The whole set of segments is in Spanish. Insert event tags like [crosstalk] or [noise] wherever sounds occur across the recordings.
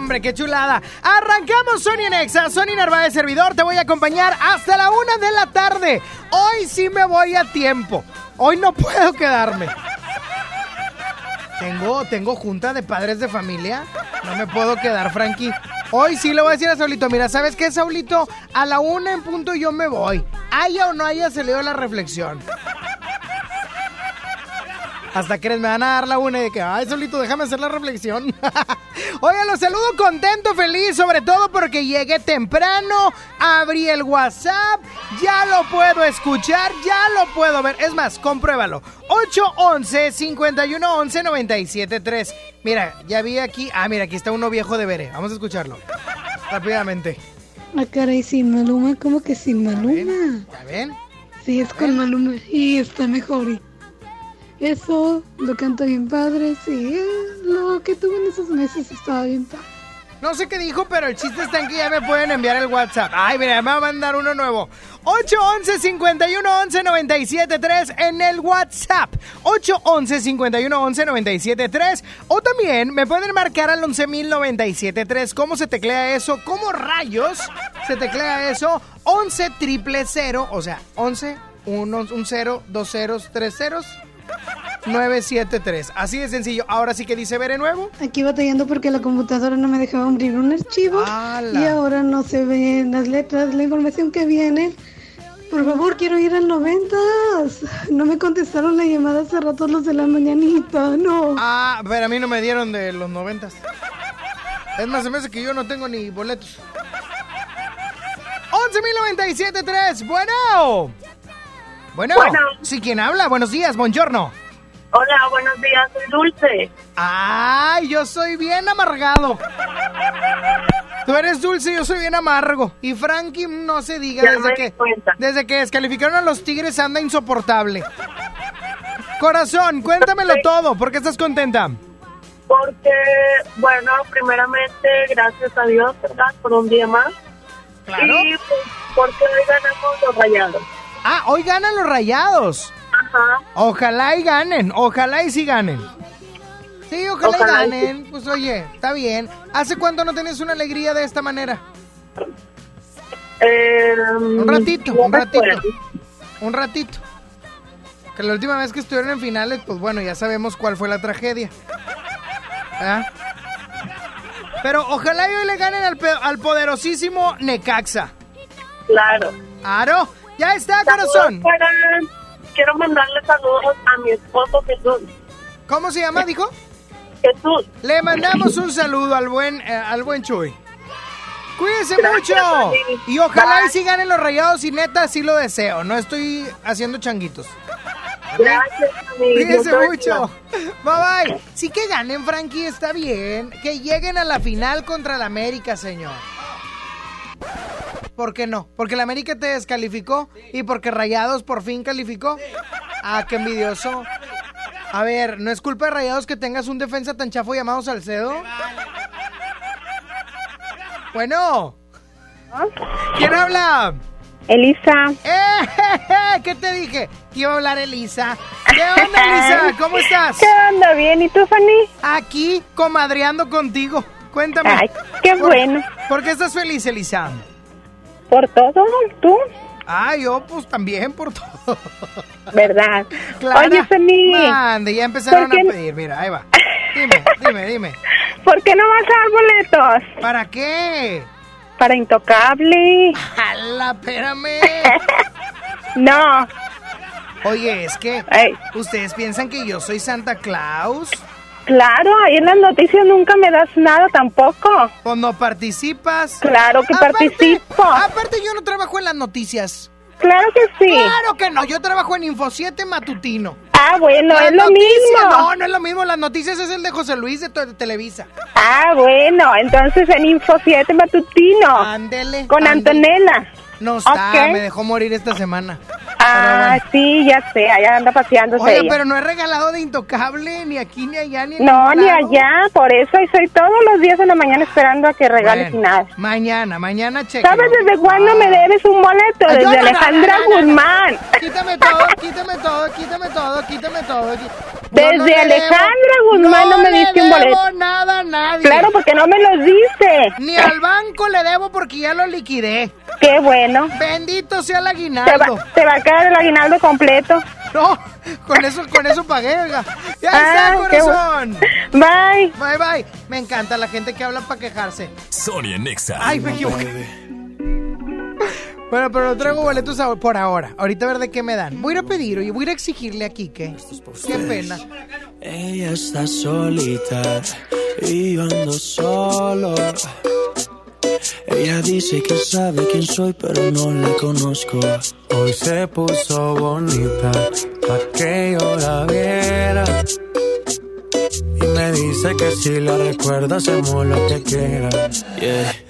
Hombre, qué chulada. Arrancamos Sony en Exa. Sony Narváez Servidor. Te voy a acompañar hasta la una de la tarde. Hoy sí me voy a tiempo. Hoy no [laughs] puedo quedarme. Tengo, tengo junta de padres de familia. No me puedo quedar, Frankie. Hoy sí le voy a decir a Saulito, mira, ¿sabes qué, Saulito? A la una en punto yo me voy. Haya o no haya salido la reflexión. Hasta que me van a dar la una y de que, ay, solito, déjame hacer la reflexión. [laughs] Oigan, los saludo contento, feliz, sobre todo porque llegué temprano, abrí el WhatsApp, ya lo puedo escuchar, ya lo puedo ver. Es más, compruébalo. 811-511-973. Mira, ya vi aquí, ah, mira, aquí está uno viejo de Bere. Vamos a escucharlo. Rápidamente. Ah, caray, sin Maluma, ¿cómo que sin Maluma? ¿Ya ven? Sí, es con Maluma y está mejor. Eso lo canta bien padre, sí. Lo que tuve en esos meses estaba bien padre. No sé qué dijo, pero el chiste está en que ya me pueden enviar el WhatsApp. Ay, mira, me va a mandar uno nuevo. 811-511-973 en el WhatsApp. 811-511-973. O también me pueden marcar al 11.097.3. ¿Cómo se teclea eso? ¿Cómo rayos se teclea eso? 11 triple 0, o sea, 11, 1, un 0, dos ceros, tres ceros. 973. Así de sencillo. Ahora sí que dice Bere nuevo. Aquí batallando porque la computadora no me dejaba abrir un archivo y ahora no se ven las letras, la información que viene. Por favor, quiero ir al noventas. No me contestaron la llamada hace rato los de la mañanita, no. Ah, pero a mí no me dieron de los noventas. Es más, se me hace que yo no tengo ni boletos. 11.097.3, bueno. Bueno. Bueno. Sí, ¿quién habla? Buenos días, buongiorno. Hola, buenos días, soy Dulce. Ay, yo soy bien amargado. Tú eres dulce, yo soy bien amargo. Y Frankie, no se diga, Ya desde que, cuenta. desde que descalificaron a los tigres anda insoportable. Corazón, cuéntamelo todo, ¿por qué estás contenta? Porque, bueno, primeramente, gracias a Dios, ¿verdad? Por un día más. Claro. Y pues, porque hoy ganamos los rayados. Ah, hoy ganan los rayados. Ajá. Ojalá y ganen, ojalá y sí ganen. Sí, ojalá, Ojalá y y ganen. Pues oye, está bien. ¿Hace cuánto no tienes una alegría de esta manera? Eh, Un ratito, un ratito. Un ratito. Que la última vez que estuvieron en finales, pues bueno, ya sabemos cuál fue la tragedia. ¿Ah? Pero ojalá y hoy le ganen al, al poderosísimo Necaxa. Claro. Aro, ya está, Saludos corazón. Quiero mandarle saludos a mi esposo Jesús. ¿Cómo se llama, dijo? Jesús. Le mandamos un saludo al buen, eh, al buen Chuy. Cuídense Gracias, mucho. Y ojalá y Bye. sí ganen los rayados y neta, sí lo deseo. No estoy haciendo changuitos. Gracias. Cuídense mucho. Bye bye. Sí que ganen, Frankie, está bien. Que lleguen a la final contra el América, señor. ¿Por qué no? Porque el América te descalificó y porque Rayados por fin calificó. Ah, qué envidioso. A ver, ¿no es culpa de Rayados que tengas un defensa tan chafo llamado Salcedo? Bueno. ¿Quién habla? Elisa, ¡Eh! ¿Qué te dije? Que iba a hablar Elisa. ¿Qué onda, Elisa? [laughs] ¿Cómo estás? ¿qué onda? ¿Bien? ¿Y tú, Fanny? Aquí, comadreando contigo. Cuéntame. Ay, qué ¿Por- bueno. ¿Por qué estás feliz, Elisa? ¿Por todo? ¿Tú? Ah, yo pues también por todo. ¿Verdad? Clara, Oye, Mande, ya empezaron ¿por qué a pedir. Mira, ahí va. Dime, dime, dime. ¿por qué no vas a dar boletos? ¿Para qué? para Intocable. ¡Hala, espérame! [laughs] No, Oye, es que Ey. ustedes piensan que yo soy Santa Claus. Claro, ahí en las noticias nunca me das nada tampoco. ¿O no participas? Claro que participo. Aparte, yo no trabajo en las noticias. Claro que sí. Claro que no, yo trabajo en Info 7 Matutino. Ah, bueno, Las es lo noticias, mismo. No, no es lo mismo. Las noticias es el de José Luis de, Televisa. Ah, bueno, entonces en Info 7 Matutino. Ándele. Con ándele. Antonella. No está, me dejó morir esta semana. Ah, sí, ya sé, allá anda paseándose Oye, ella. pero no he regalado de intocable ni aquí ni allá ni No, ni allá, por eso estoy todos los días en la mañana esperando a que regales Bueno, nada. Mañana, mañana cheque. ¿Sabes desde cuándo me debes un boleto? Ay, Desde no, Alejandra no, no, no. Guzmán. Quítame todo, quítame todo, quítame todo, quítame todo. Desde no le Alejandra Guzmán no me diste un boleto. debo nada a nadie. Claro, porque no me los dice. Ni al banco le debo porque ya lo liquidé. Qué bueno. Bendito sea el Te aguinaldo. va, te va a quedar el aguinaldo completo. No, con eso, con eso pagué, oiga. Ya Ah, está, corazón. Bye. Bye, bye. Me encanta la gente que habla para quejarse. Sonia Nexa. Ay, me equivoqué. Bueno, pero no traigo boletos por ahora. Ahorita a ver de qué me dan. Voy a ir a pedir, oye, voy a ir a exigirle a Kike. Qué pena. Ella está solita y yo ando solo. Ella dice que sabe quién soy, pero no la conozco. Hoy se puso bonita pa' que yo la viera. Y me dice que si la recuerda hacemos lo que quiera. Yeah.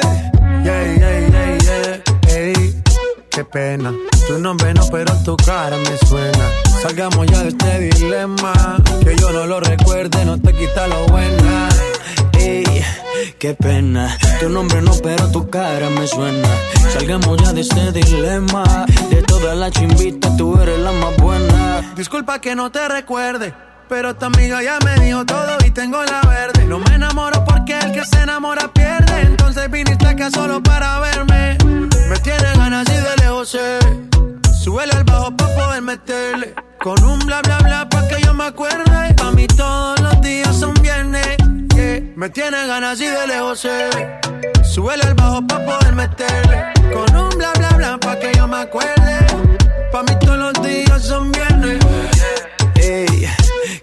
Pena. Tu nombre no, pero tu cara me suena. Salgamos ya de este dilema. Que yo no lo recuerde, no te quita lo buena. Ey, qué pena. Tu nombre no, pero tu cara me suena. Salgamos ya de este dilema. De todas las chimbitas, tú eres la más buena. Disculpa que no te recuerde. Pero tu amiga ya me dijo todo tengo la verde. No me enamoro porque el que se enamora pierde. Entonces viniste acá solo para verme. Me tiene ganas y de lejos ve. Súbele al bajo pa' poder meterle. Con un bla bla bla pa' que yo me acuerde. Pa' mí todos los días son viernes. yeah. Me tiene ganas y de lejos ve. Súbele al bajo pa' poder meterle. Con un bla bla bla pa' que yo me acuerde. Pa' mí todos los días son viernes. Ey,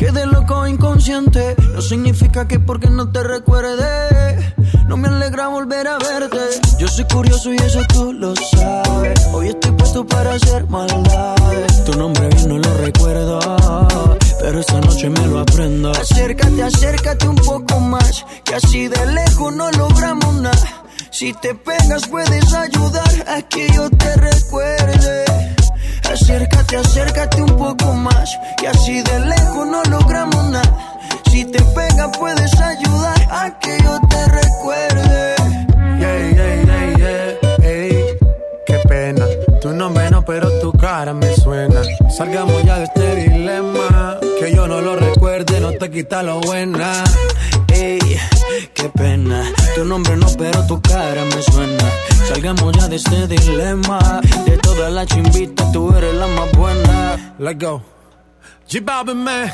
Quedé loco inconsciente. No significa que porque no te recuerde. No me alegra volver a verte. Yo soy curioso y eso tú lo sabes. Hoy estoy puesto para hacer maldades. Tu nombre bien no lo recuerdo. Pero esta noche me lo aprendo. Acércate, acércate un poco más. Que así de lejos no logramos nada. Si te pegas puedes ayudar a que yo te recuerde. Acércate, acércate un poco más. Que así de lejos no logramos nada. Si te pegas puedes ayudar a que yo te recuerde. Yeah, yeah, yeah, yeah. Ey, qué pena. Tu nombre no, pero tu cara me suena. Salgamos ya de este dilema. Que yo no lo recuerde, no te quita lo buena. Ey, qué pena. Tu nombre no, pero tu cara me suena. Salgamos ya de este dilema. De todas las chimbitas, tú eres la más buena. Let's go. G-Balvin, man.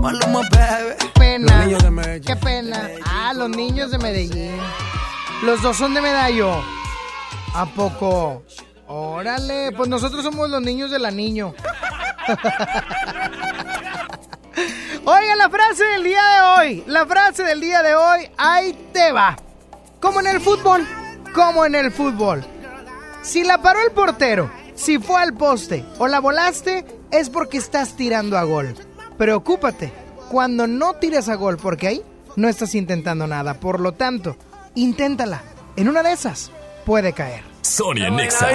Maluma, baby. Qué pena. Los niños de Medellín. Qué pena. Ah, los niños de Medellín. Los dos son de Medallo. ¿A poco? Órale, pues nosotros somos los niños del niño. [laughs] Oiga, la frase del día de hoy. La frase del día de hoy, ahí te va. Como en el fútbol, como en el fútbol. Si la paró el portero, si fue al poste o la volaste, es porque estás tirando a gol. Preocúpate cuando no tires a gol, porque ahí no estás intentando nada. Por lo tanto, inténtala. En una de esas, puede caer. Sonia Nexa.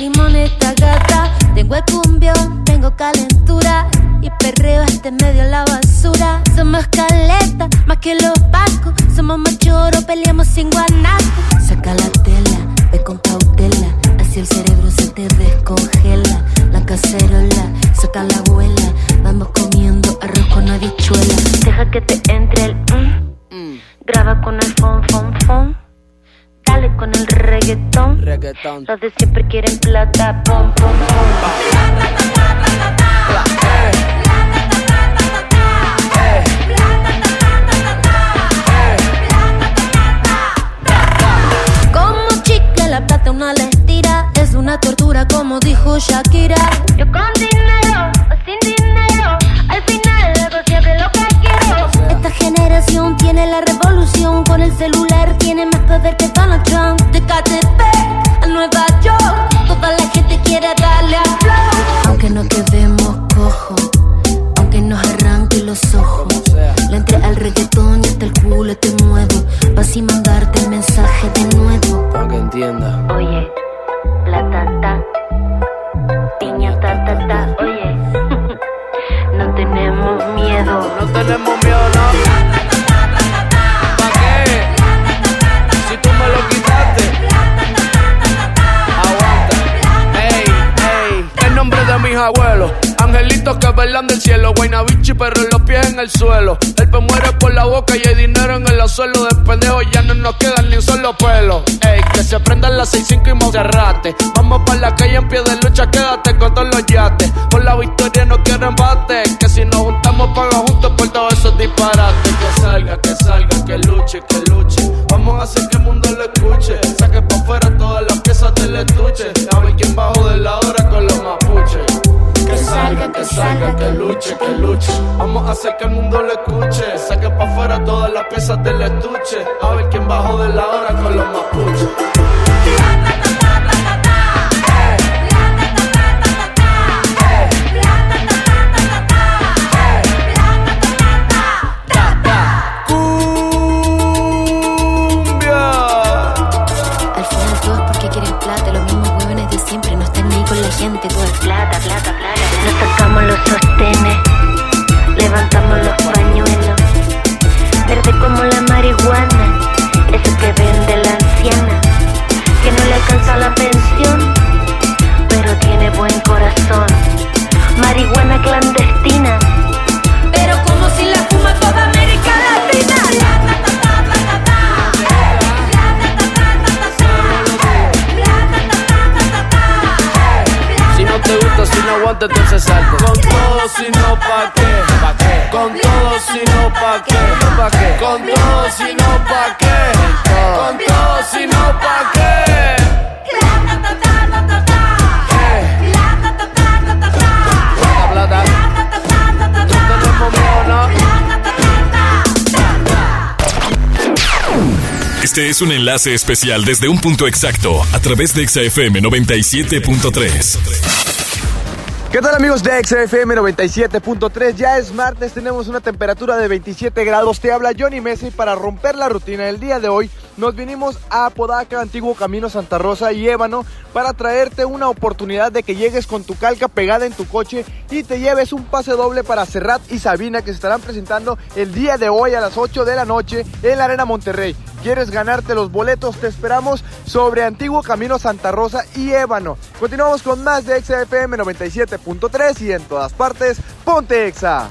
Esta gata. Tengo el cumbión, tengo calentura. Y perreo este medio la basura. Somos caleta, más que los pacos. Somos machoros, peleamos sin guanaco. Saca la tela, ve con cautela. Así el cerebro se te descongela. La cacerola, saca la abuela. Vamos comiendo arroz con habichuela. Deja que te entre el mm. Graba con el fon, fon, fon. Dale con el reggaetón. Reggaetón. Los de siempre quieren plata. Pom, pom, pom. Como chicle la plata una le tira Es una tortura como dijo Shakira Yo con dinero o sin dinero Al final hago siempre lo Esta generación tiene la revolución Con el celular tiene más poder que Donald Trump De KTP a Nueva York Toda la gente quiere darle a flow Aunque no quedemos cojos Aunque nos arranque los ojos Le entré al reggaetón y hasta el culo te muevo Pa' así mandarte el mensaje de nuevo Para que entienda. Oye, la tata, piña ta ta ta, oye, [laughs] no tenemos miedo. No tenemos Angelitos que velan del cielo. Guaynabichi, pero los pies en el suelo. El pe muere por la boca y hay dinero en el suelo. De pendejo ya no nos quedan ni un solo pelo. Ey, que se prendan las 6-5 y Monserrate. Vamos para la calle en pie de lucha, quédate con todos los yates. Por la victoria no quiero embate. Que si nos juntamos, paga juntos por todos esos disparates. Que salga, que salga, que luche, que luche. Vamos a hacer que el mundo lo escuche. Saque pa' afuera todas las piezas del estuche. A ver quién bajo de la salga, que salga, que luche, que luche. Vamos a hacer que el mundo lo escuche. Saque pa' afuera todas las piezas del estuche. A ver quién bajó de la hora con los mapuches. Entonces salte. Con todo, si no, pa' qué. ¿Pa' qué? Con todo, si no, pa' qué. ¿Pa' qué? Con todo, si no, pa' qué. Con todo, si no, pa' qué. Este es un enlace especial desde un punto exacto a través de XFM 97.3. ¿Qué tal amigos de XFM 97.3? Ya es martes, tenemos una temperatura de 27 grados. Te habla Johnny Mesa y para romper la rutina del día de hoy nos vinimos a Apodaca, Antiguo Camino Santa Rosa y Ébano para traerte una oportunidad de que llegues con tu calca pegada en tu coche y te lleves un pase doble para Serrat y Sabina que se estarán presentando el día de hoy a las 8 de la noche en la Arena Monterrey. ¿Quieres ganarte los boletos? Te esperamos sobre Antiguo Camino Santa Rosa y Ébano. Continuamos con más de XFM 97.3 y en todas partes, ponte Exa.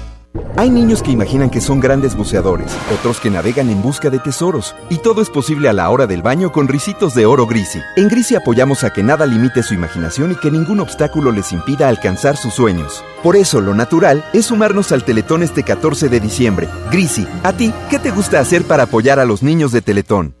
Hay niños que imaginan que son grandes buceadores, otros que navegan en busca de tesoros, y todo es posible a la hora del baño con risitos de oro Grisi. En Grisi apoyamos a que nada limite su imaginación y que ningún obstáculo les impida alcanzar sus sueños. Por eso, lo natural es sumarnos al Teletón este 14 de diciembre. Grisi, ¿a ti qué te gusta hacer para apoyar a los niños de Teletón?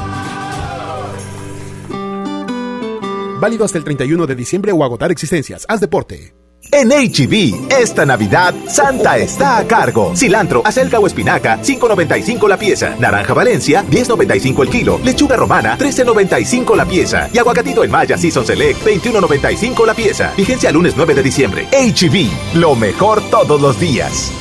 Válido hasta el 31 de diciembre o agotar existencias. Haz deporte. En HB, esta Navidad, Santa está a cargo. Cilantro, acelga o espinaca, 5.95 la pieza. Naranja Valencia, 10.95 el kilo. Lechuga romana, 13.95 la pieza. Y aguacatito en Maya Season Select, 21.95 la pieza. Vigencia lunes 9 de diciembre. HB, lo mejor todos los días.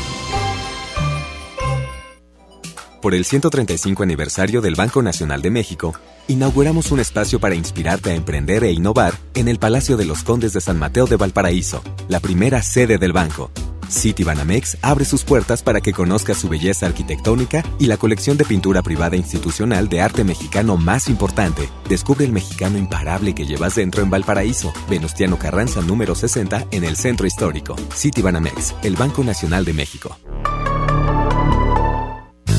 Por el 135 aniversario del Banco Nacional de México, inauguramos un espacio para inspirarte a emprender e innovar en el Palacio de los Condes de San Mateo de Valparaíso, la primera sede del banco. Citibanamex abre sus puertas para que conozcas su belleza arquitectónica y la colección de pintura privada institucional de arte mexicano más importante. Descubre el mexicano imparable que llevas dentro en Valparaíso, Venustiano Carranza número 60 en el centro histórico. Citibanamex, el Banco Nacional de México.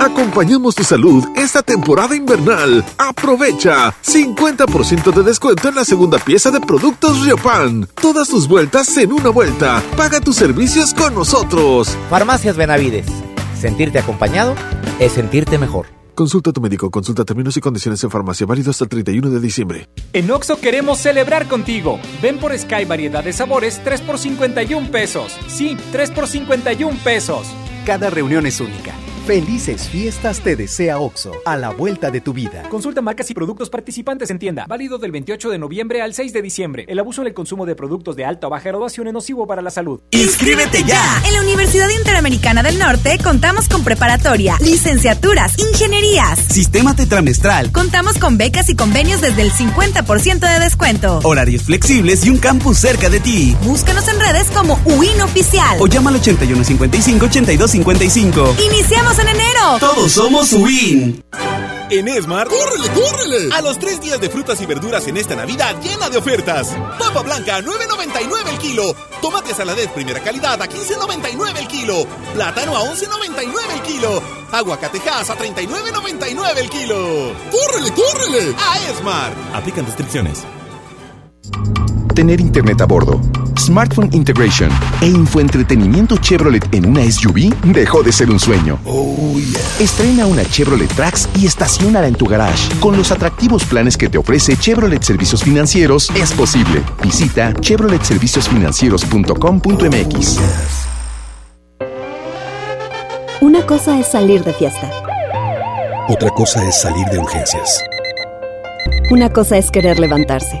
Acompañamos tu salud esta temporada invernal. Aprovecha 50% de descuento en la segunda pieza de productos Riopan. Todas tus vueltas en una vuelta. Paga tus servicios con nosotros. Farmacias Benavides. Sentirte acompañado es sentirte mejor. Consulta a tu médico, consulta términos y condiciones en farmacia, válido hasta el 31 de diciembre. En Oxo queremos celebrar contigo. Ven por Sky variedad de sabores 3 por 51 pesos. Sí, 3 por 51 pesos. Cada reunión es única. Felices fiestas te desea OXO, a la vuelta de tu vida. Consulta marcas y productos participantes en tienda. Válido del 28 de noviembre al 6 de diciembre. El abuso en el consumo de productos de alta o baja graduación es nocivo para la salud. ¡Inscríbete ya! En la Universidad Interamericana del Norte contamos con preparatoria, licenciaturas, ingenierías, sistema tetramestral. Contamos con becas y convenios desde el 50% de descuento. Horarios flexibles y un campus cerca de ti. Búscanos en redes como UIN Oficial. O llama al 8155 8255. En enero. Todos somos WIN. En Esmar, ¡córrele, córrele! A los tres días de frutas y verduras en esta Navidad llena de ofertas. Papa blanca a 9.99 el kilo. Tomate saladez primera calidad a 15.99 el kilo. Plátano a 11.99 el kilo. Aguacatejas a 39.99 el kilo. ¡Córrele, córrele! A Esmar. Aplican restricciones. Tener internet a bordo, smartphone integration e infoentretenimiento Chevrolet en una SUV dejó de ser un sueño. Estrena una Chevrolet Trax y estacionala en tu garage. Con los atractivos planes que te ofrece Chevrolet Servicios Financieros, es posible. Visita chevroletserviciosfinancieros.com.mx. Una cosa es salir de fiesta. Otra cosa es salir de urgencias. Una cosa es querer levantarse.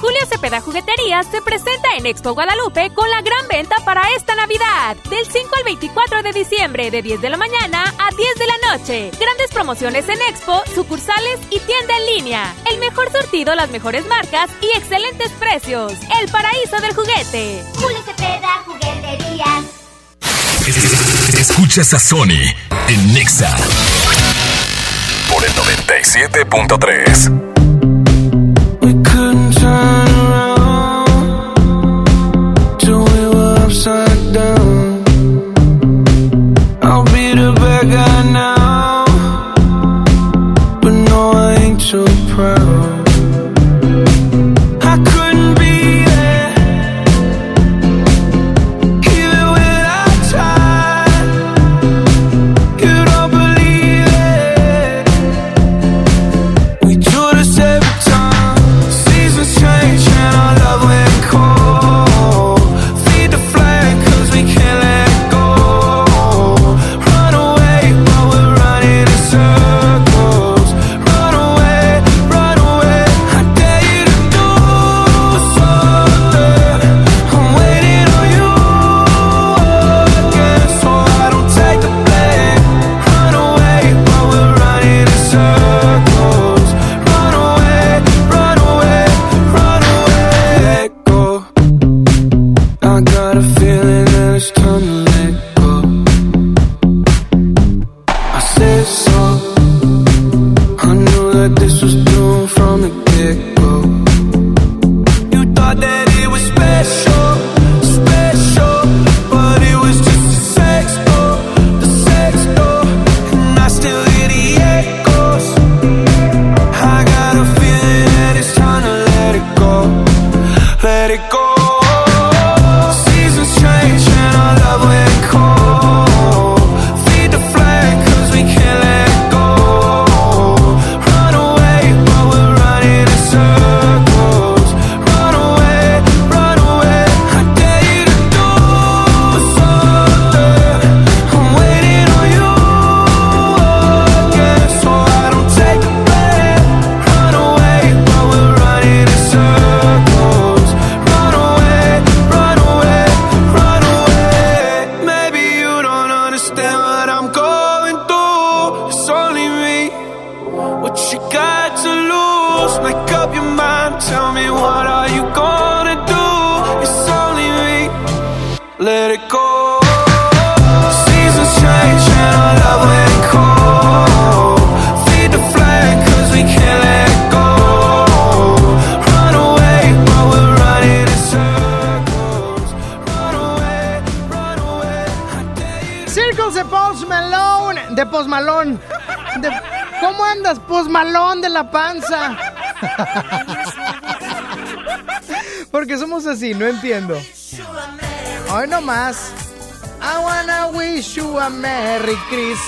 Julio Cepeda Jugueterías se presenta en Expo Guadalupe con la gran venta para esta Navidad. Del 5 al 24 de diciembre, de 10 de la mañana a 10 de la noche. Grandes promociones en Expo, sucursales y tienda en línea. El mejor surtido, las mejores marcas y excelentes precios. El paraíso del juguete. Julio Cepeda Jugueterías. Escuchas a Sony en Nexa por el 97.3.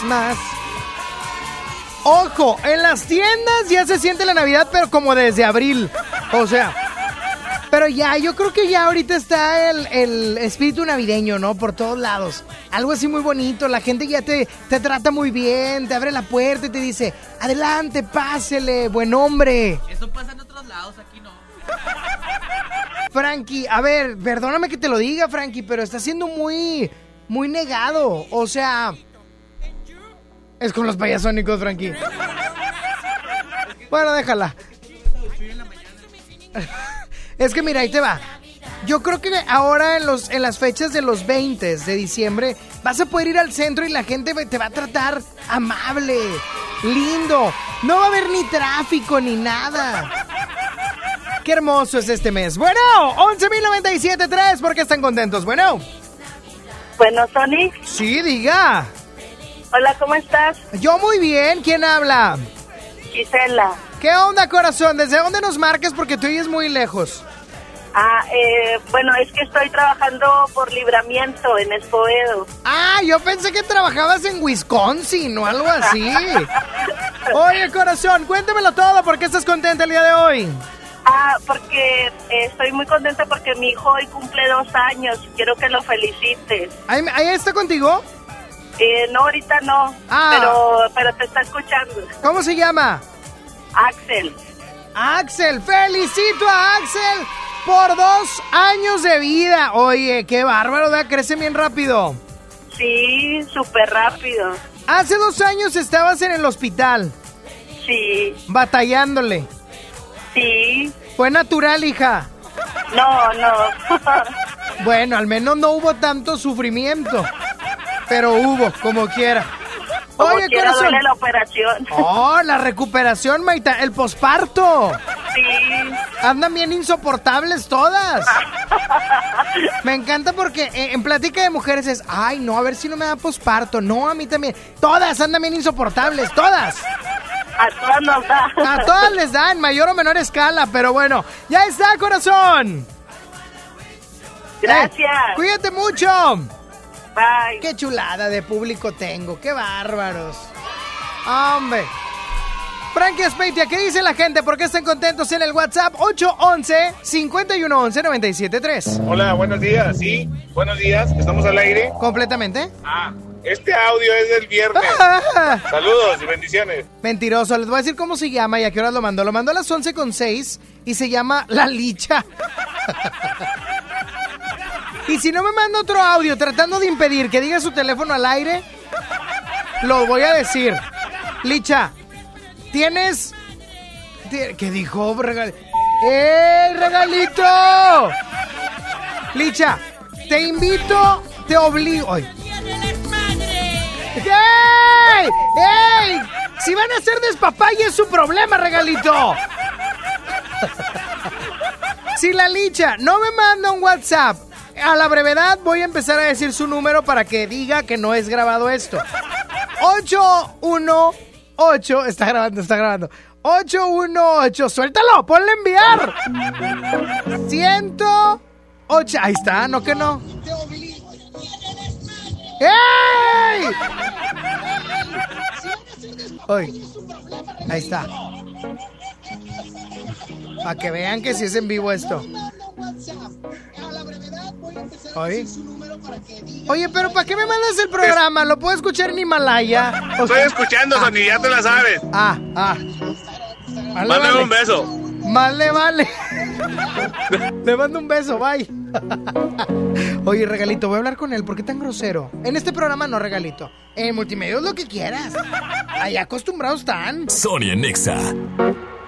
Christmas. Ojo, en las tiendas ya se siente la Navidad, pero como desde abril. O sea, pero ya, yo creo que ya ahorita está el, el espíritu navideño, ¿no? Por todos lados. Algo así muy bonito. La gente ya te, te trata muy bien, te abre la puerta y te dice, adelante, pásele, buen hombre. Eso pasa en otros lados, aquí no. Frankie, a ver, perdóname que te lo diga, Frankie, pero está siendo muy muy negado. O sea, es con los payasónicos, Frankie. Bueno, déjala. Es que mira, ahí te va. Yo creo que ahora en, los, en las fechas de los 20 de diciembre vas a poder ir al centro y la gente te va a tratar amable, lindo. No va a haber ni tráfico ni nada. Qué hermoso es este mes. Bueno, 11.097.3, ¿por qué están contentos? Bueno. Bueno, Tony. Sí, diga. Hola, ¿cómo estás? Yo muy bien, ¿quién habla? Gisela. ¿Qué onda, corazón? ¿Desde dónde nos marques? Porque tú oyes muy lejos. Ah, eh, bueno, es que estoy trabajando por libramiento en Escobedo. Ah, yo pensé que trabajabas en Wisconsin o algo así. [laughs] Oye, corazón, cuéntamelo todo, ¿por qué estás contenta el día de hoy? Ah, porque eh, estoy muy contenta porque mi hijo hoy cumple dos años y quiero que lo felicites. ¿Ahí, ahí está contigo? Eh, no, ahorita no, Ah. pero, pero te está escuchando. ¿Cómo se llama? Axel. Axel, felicito a Axel por dos años de vida. Oye, qué bárbaro, ¿verdad? Crece bien rápido. Sí, súper rápido. Hace dos años estabas en el hospital. Sí. Batallándole. Sí. Fue natural, hija. No, no. [laughs] Bueno, al menos no hubo tanto sufrimiento. Pero hubo, como quiera. Como Oye, quiera corazón. duele la operación. Oh, la recuperación, Maita. El posparto. Sí. Andan bien insoportables todas. Me encanta porque eh, en plática de mujeres es, ay, no, a ver si no me da posparto. No, a mí también. Todas andan bien insoportables, todas. A todas nos da. A todas les da en mayor o menor escala, pero bueno, ya está, corazón. Gracias. Eh, cuídate mucho. Bye. Qué chulada de público tengo, qué bárbaros. Hombre. Frankie Speitia, ¿qué dice la gente? ¿Por qué están contentos en el WhatsApp? 811-511-973. Hola, buenos días. Sí, buenos días. ¿Estamos al aire? ¿Completamente? Ah, este audio es del viernes. [laughs] Saludos y bendiciones. Mentiroso, les voy a decir cómo se llama y a qué horas lo mandó. Lo mandó a las 11.6 y se llama La Licha. [laughs] y si no me manda otro audio tratando de impedir que diga su teléfono al aire, lo voy a decir. Licha, tienes... ti- ¿Qué dijo? Regal... ¡Eh, regalito! Licha, te invito, te obligo... Ay. ¡Ey! ¡Ey! Si van a ser despapalle es su problema, regalito. Si la licha no me manda un WhatsApp, a la brevedad voy a empezar a decir su número para que diga que no es grabado esto. 818, está grabando, está grabando. 818, suéltalo, ponle enviar. 108, ahí está, no que no. ¡Ey! Hoy. Ahí está. Para que vean que si es en vivo esto. Oye. Oye, pero ¿para qué me mandas el programa? ¿Lo puedo escuchar en Himalaya? O Estoy escuchando, Sony, ya te la sabes. Ah, ah. Vale, Mándame vale. un beso. Vale, vale. [laughs] Le mando un beso, bye. [laughs] Oye, regalito, voy a hablar con él. ¿Por qué tan grosero? En este programa no, regalito. En multimedia es lo que quieras. Ahí acostumbrados están. Sony Nexa.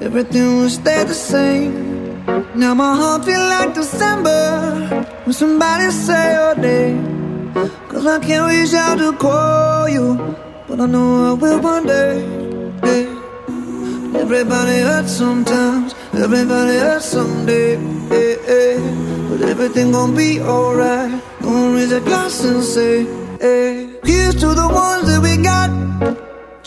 everything will stay the same. Now my heart feel like December when somebody say your name. Cause I can't reach out to call you, but I know I will one day. Everybody hurts sometimes, everybody hurts someday. But everything gon' be alright. Gonna raise a glass and say, hey. Here's to the ones that we got.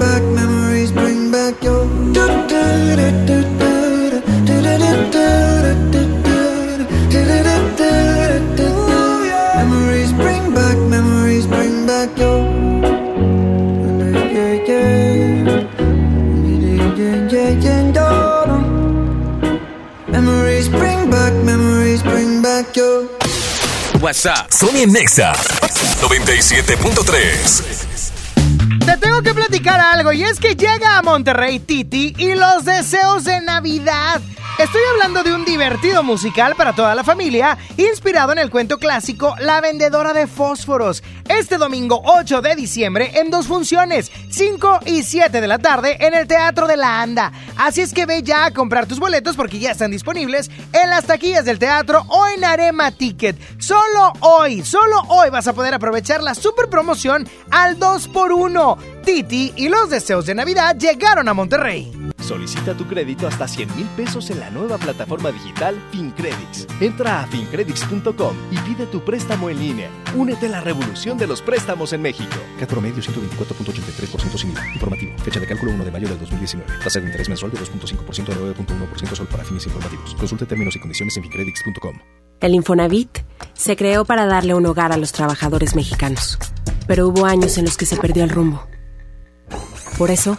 Back, memories bring back your. Do, do. Memories bring back, memories bring back your. Yeah, yeah. Yeah, yeah, yeah, yeah. Memories bring back, memories bring back your. WhatsApp. Sony Nexa 97.3. Te tengo que platicar algo y es que llega a Monterrey Titi y los deseos de Navidad. Estoy hablando de un divertido musical para toda la familia, inspirado en el cuento clásico La vendedora de fósforos. Este domingo 8 de diciembre en dos funciones, 5 y 7 de la tarde en el Teatro de la Anda. Así es que ve ya a comprar tus boletos porque ya están disponibles en las taquillas del teatro o en Arema Ticket. Solo hoy, solo hoy vas a poder aprovechar la super promoción al 2x1. Titi y los deseos de Navidad llegaron a Monterrey. Solicita tu crédito hasta 100 mil pesos en la nueva plataforma digital FinCredits. Entra a fincredits.com y pide tu préstamo en línea. Únete a la revolución de los préstamos en México. Cat promedio 124.83% sin IVA. Informativo. Fecha de cálculo 1 de mayo del 2019. Tasa de interés mensual de 2.5% a 9.1% solo para fines informativos. Consulte términos y condiciones en fincredits.com. El Infonavit se creó para darle un hogar a los trabajadores mexicanos. Pero hubo años en los que se perdió el rumbo. Por eso,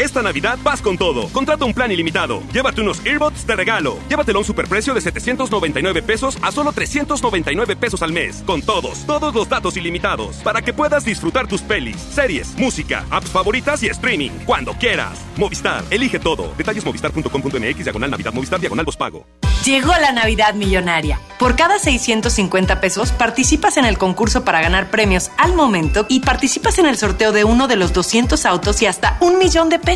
Esta Navidad vas con todo. Contrata un plan ilimitado. Llévate unos earbuds de regalo. Llévatelo a un superprecio de 799 pesos a solo 399 pesos al mes. Con todos, todos los datos ilimitados. Para que puedas disfrutar tus pelis, series, música, apps favoritas y streaming. Cuando quieras. Movistar, elige todo. Detalles movistar.com.mx, diagonal Navidad, Movistar, diagonal pago. Llegó la Navidad Millonaria. Por cada 650 pesos participas en el concurso para ganar premios al momento y participas en el sorteo de uno de los 200 autos y hasta un millón de pesos.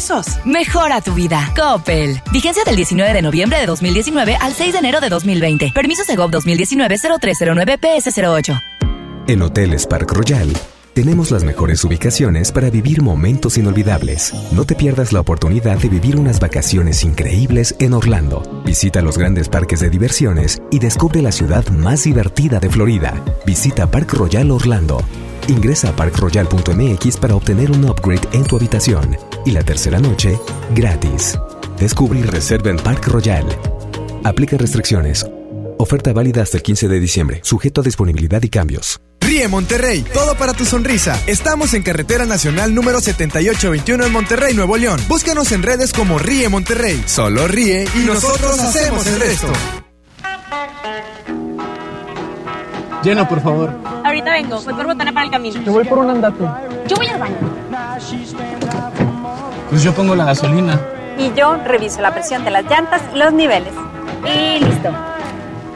Mejora tu vida. Coppel. Vigencia del 19 de noviembre de 2019 al 6 de enero de 2020. Permiso Segov 2019-0309-PS08. En Hoteles Park Royal tenemos las mejores ubicaciones para vivir momentos inolvidables. No te pierdas la oportunidad de vivir unas vacaciones increíbles en Orlando. Visita los grandes parques de diversiones y descubre la ciudad más divertida de Florida. Visita Park Royal Orlando. Ingresa a parkroyal.mx para obtener un upgrade en tu habitación. Y la tercera noche, gratis. Descubre y reserva en Park Royal. Aplica restricciones. Oferta válida hasta el 15 de diciembre, sujeto a disponibilidad y cambios. Ríe Monterrey, todo para tu sonrisa. Estamos en Carretera Nacional número 7821 en Monterrey, Nuevo León. Búscanos en redes como Ríe Monterrey. Solo ríe y nosotros hacemos el resto. Llena, por favor. Ahorita vengo, voy por botana para el camino. Te voy por un andate. Yo voy al baño. Pues yo pongo la gasolina. Y yo reviso la presión de las llantas y los niveles. Y listo.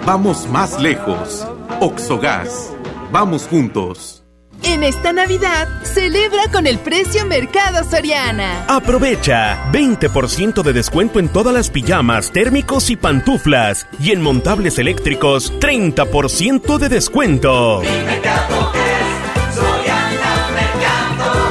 Vamos más lejos. Oxogas. Vamos juntos. En esta Navidad, celebra con el precio Mercado Soriana. Aprovecha 20% de descuento en todas las pijamas, térmicos y pantuflas. Y en montables eléctricos, 30% de descuento. Mi mercado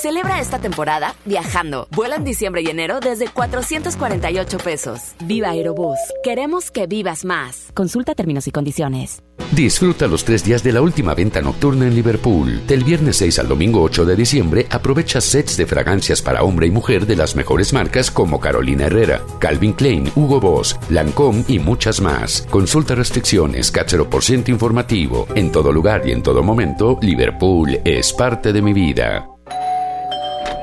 Celebra esta temporada viajando. Vuela en diciembre y enero desde 448 pesos. Viva Aerobús. Queremos que vivas más. Consulta términos y condiciones. Disfruta los tres días de la última venta nocturna en Liverpool. Del viernes 6 al domingo 8 de diciembre, aprovecha sets de fragancias para hombre y mujer de las mejores marcas como Carolina Herrera, Calvin Klein, Hugo Boss, Lancôme y muchas más. Consulta restricciones, por ciento informativo. En todo lugar y en todo momento, Liverpool es parte de mi vida.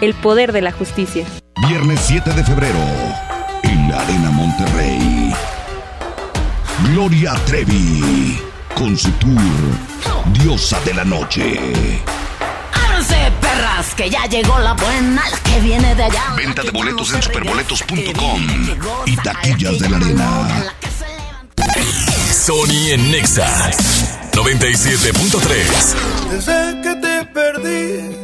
el poder de la justicia. Viernes 7 de febrero, en la Arena Monterrey. Gloria Trevi, con su tour Diosa de la Noche. ¡Ábranse, perras! Que ya llegó la buena, la que viene de allá. Venta de boletos en superboletos.com y taquillas de la arena. Sony en Nexa 97.3. Desde que te perdí.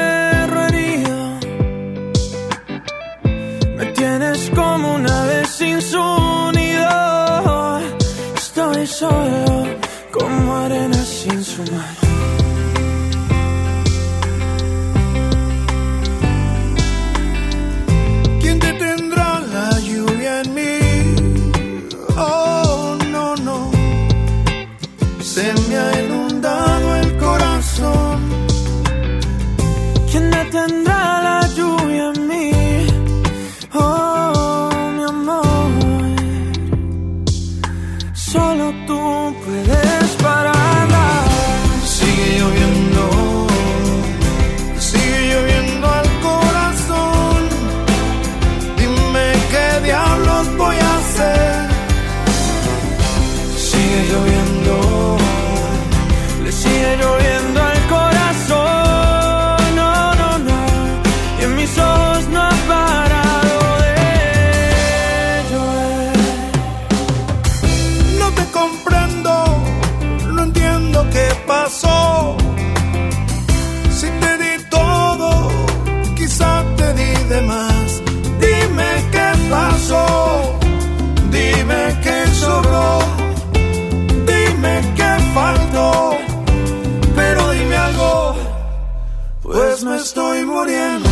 Estoy solo como arena sin su mano. Me estoy muriendo.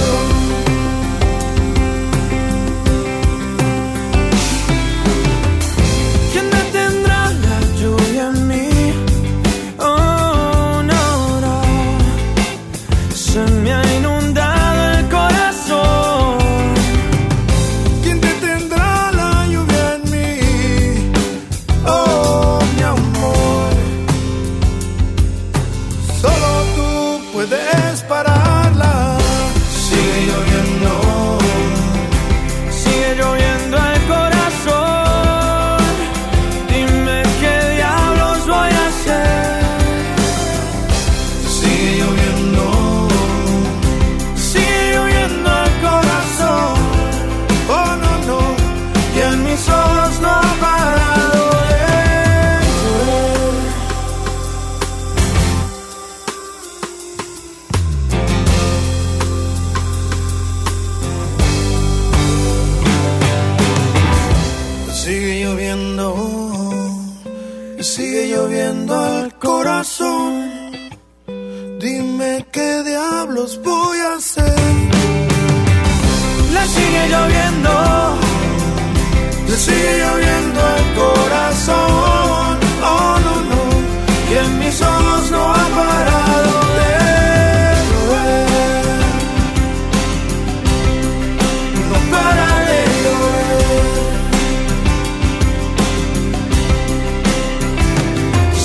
Sigue lloviendo el corazón. Oh no, no, y en mis ojos no ha parado de llover. No para de llover.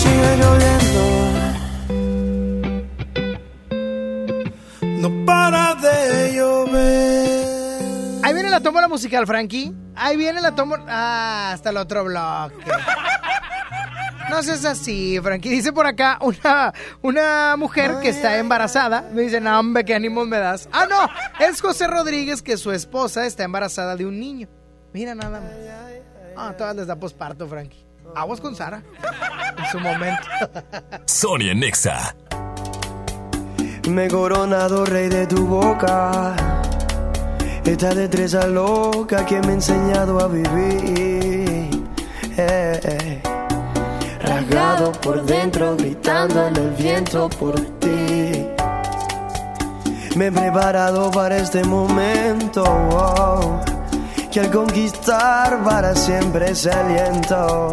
sigue lloviendo. No para de llover. Ahí viene la tómbola musical, Frankie. Ahí viene la tómbola. Ah, hasta el otro bloque. No seas así, Frankie. Dice por acá una, una mujer que está embarazada. Me dice, no, hombre, qué ánimos me das. Ah, no, es José Rodríguez que su esposa está embarazada de un niño. Mira nada más. Ah, todas les da posparto, Frankie. Aguas con Sara. En su momento. [laughs] Sony en Nexa. Me he coronado rey de tu boca. Esta destreza loca que me ha enseñado a vivir. Eh, eh. Rasgado por dentro, gritando en el viento por ti. Me he preparado para este momento. oh, que al conquistar para siempre se aliento.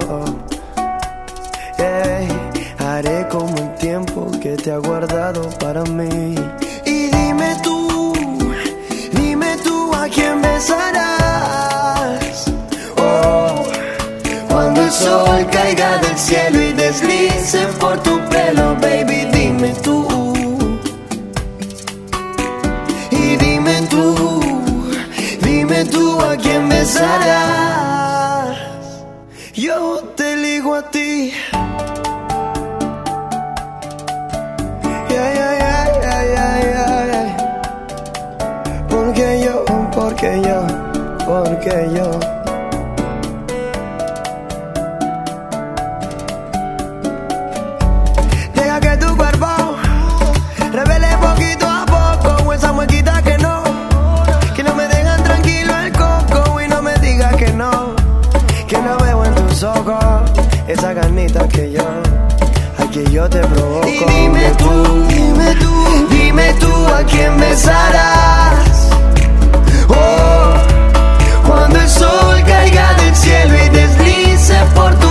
Ey, haré como el tiempo que te ha guardado para mí. Quién besarás. Oh, cuando el sol caiga del cielo y deslice por tu pelo, baby, dime tú. Y dime tú, dime tú a quién besarás. Yo te ligo a ti. Porque yo, porque yo. Deja que tu cuerpo revele poquito a poco esa muequita que no, que no me dejan tranquilo el coco y no me digas que no, que no veo en tus ojos esa ganita que yo, a que yo te provoco. Y dime tú, dime tú, dime tú a quién besarás. Deslice por tu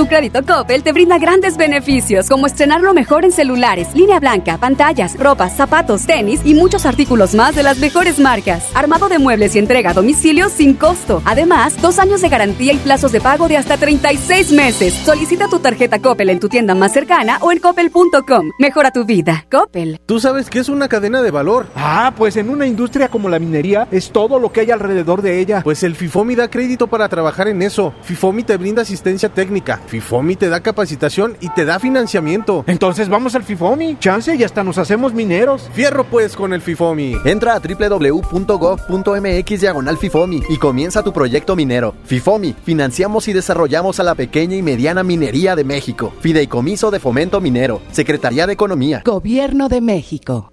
Tu crédito Coppel te brinda grandes beneficios, como estrenarlo mejor en celulares, línea blanca, pantallas, ropas, zapatos, tenis y muchos artículos más de las mejores marcas. Armado de muebles y entrega a domicilio sin costo. Además, dos años de garantía y plazos de pago de hasta 36 meses. Solicita tu tarjeta Coppel en tu tienda más cercana o en coppel.com. Mejora tu vida. Coppel. ¿Tú sabes qué es una cadena de valor? Ah, pues en una industria como la minería es todo lo que hay alrededor de ella. Pues el FIFOMI da crédito para trabajar en eso. FIFOMI te brinda asistencia técnica. FIFOMI te da capacitación y te da financiamiento. Entonces vamos al FIFOMI. Chance y hasta nos hacemos mineros. Fierro pues con el FIFOMI. Entra a www.gov.mx diagonal FIFOMI y comienza tu proyecto minero. FIFOMI, financiamos y desarrollamos a la pequeña y mediana minería de México. Fideicomiso de Fomento Minero. Secretaría de Economía. Gobierno de México.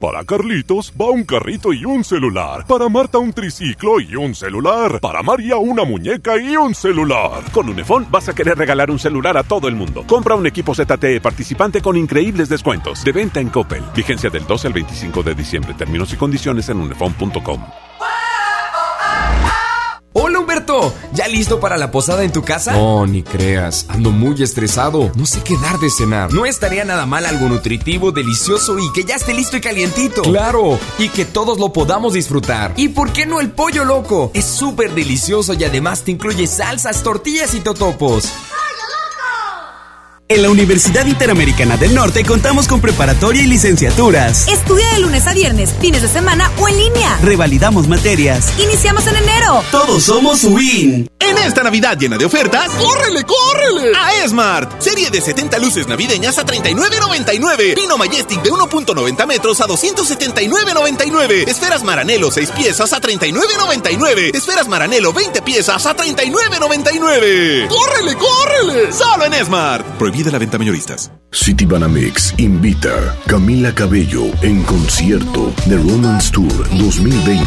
Para Carlitos va un carrito y un celular. Para Marta un triciclo y un celular. Para María una muñeca y un celular. Con Unifón vas a querer regalar un celular a todo el mundo. Compra un equipo ZTE participante con increíbles descuentos. De venta en Coppel. Vigencia del 12 al 25 de diciembre. Términos y condiciones en unifón.com. ¿ya listo para la posada en tu casa? No, ni creas, ando muy estresado, no sé qué dar de cenar. No estaría nada mal algo nutritivo, delicioso y que ya esté listo y calientito. Claro, y que todos lo podamos disfrutar. ¿Y por qué no el pollo loco? Es súper delicioso y además te incluye salsas, tortillas y totopos. En la Universidad Interamericana del Norte contamos con preparatoria y licenciaturas. Estudia de lunes a viernes, fines de semana o en línea. Revalidamos materias. Iniciamos en enero. Todos somos WIN. En esta Navidad llena de ofertas, ¡córrele, córrele! A Esmart. Serie de 70 luces navideñas a 39.99. Pino Majestic de 1.90 metros a 279.99. Esferas Maranelo 6 piezas a 39.99. Esferas Maranelo 20 piezas a 39.99. ¡Córrele, córrele! Solo en Esmart. Prohibida la venta mayoristas. City Banamex invita Camila Cabello en concierto de Romance Tour 2020.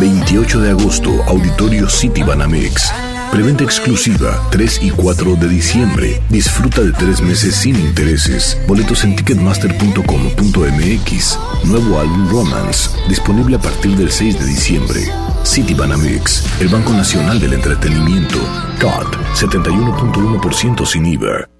28 de agosto, Auditorio City Banamex. Preventa exclusiva 3 y 4 de diciembre. Disfruta de tres meses sin intereses. Boletos en ticketmaster.com.mx. Nuevo álbum Romance, disponible a partir del 6 de diciembre. City Banamex, el Banco Nacional del Entretenimiento. COD, 71.1% sin IVA.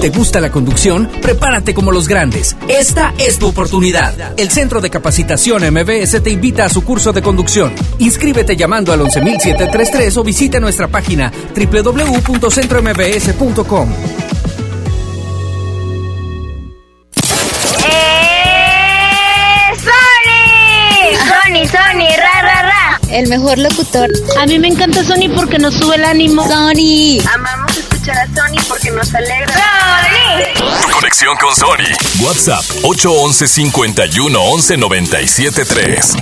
¿Te gusta la conducción? Prepárate como los grandes. Esta es tu oportunidad. El Centro de Capacitación MBS te invita a su curso de conducción. Inscríbete llamando al 11733 o visita nuestra página www.centrombs.com. Sony, Sony, ra, ra, ra. El mejor locutor. A mí me encanta Sony porque nos sube el ánimo. Sony. Amamos escuchar a Sony porque nos alegra. Sony. Conexión con Sony. WhatsApp 811 51 11 97 3.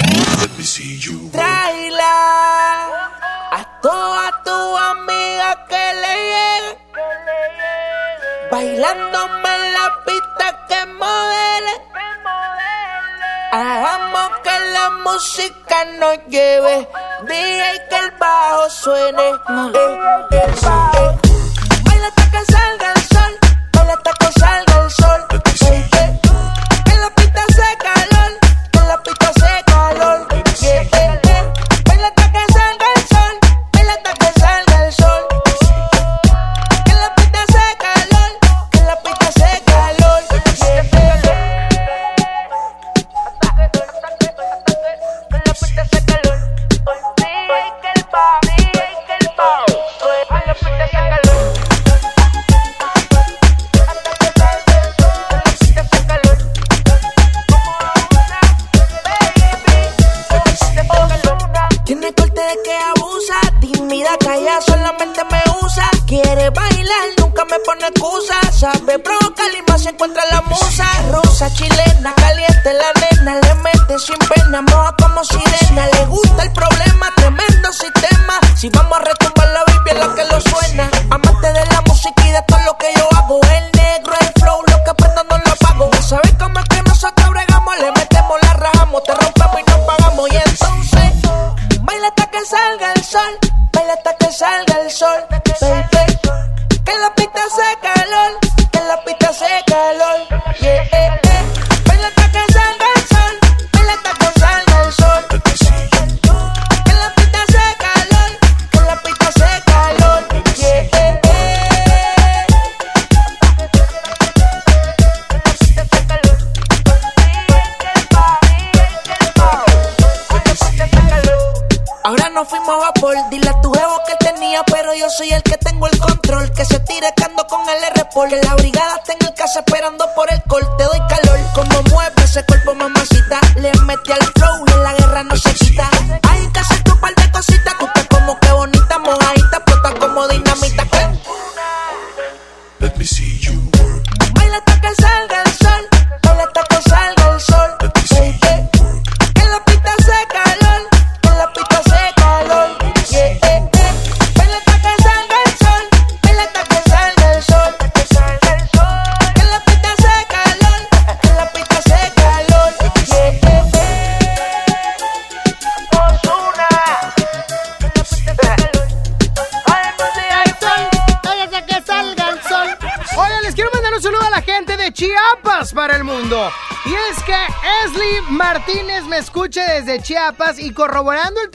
Tráela a toda tu amiga que le llegue. Bailándome en la pista que modele. Hagamos que la música nos lleve. DJ que el bajo suene. Eh, eh, eh. Baila hasta que salga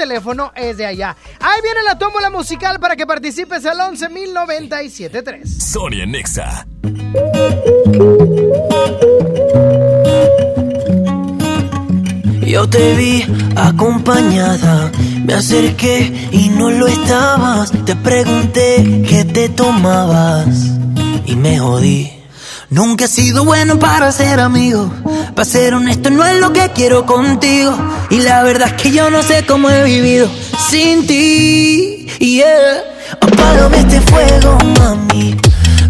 teléfono es de allá. Ahí viene la tómbola musical para que participes al 11.097.3. Sonia Nexa. Yo te vi acompañada, me acerqué y no lo estabas. Te pregunté qué te tomabas y me jodí. Nunca he sido bueno para ser amigo. Para ser honesto, no es lo que quiero contigo. Y la verdad es que yo no sé cómo he vivido sin ti. Yeah. Apágame este fuego, mami.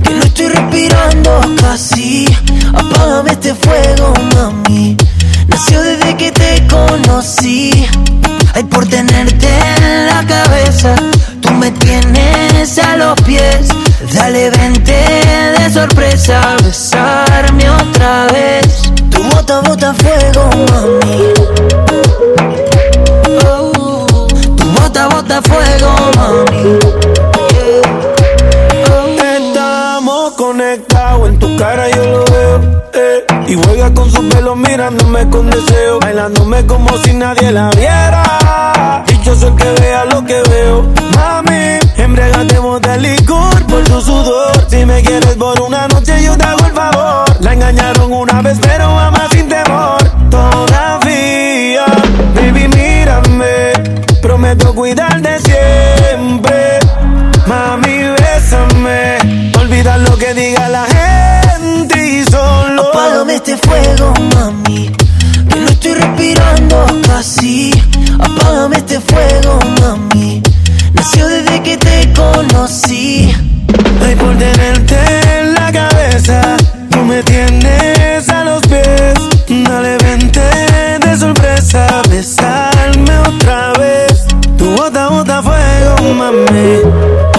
Que no estoy respirando casi. Apágame este fuego, mami. Nació desde que te conocí. Ay, por tenerte en la cabeza. Tú me tienes a los pies. Dale, vente de sorpresa. Besarme otra vez. Tu bota, bota fuego, mami. Estamos conectados, en tu cara yo lo veo. eh. Y juega con su pelo mirándome con deseo. Bailándome como si nadie la viera. Y yo soy el que vea lo que veo. Mami, embriagatemos de licor por tu sudor. Si me quieres por una noche, yo te hago el favor. La engañaron una vez, pero ama que diga la gente y solo. Apágame este fuego, mami. Que no estoy respirando casi. Apágame este fuego, mami. Nació desde que te conocí. Ay, por tenerte en la cabeza, tú me tienes a los pies. Dale, vente de sorpresa, besarme otra vez. Tu bota, bota fuego, mami.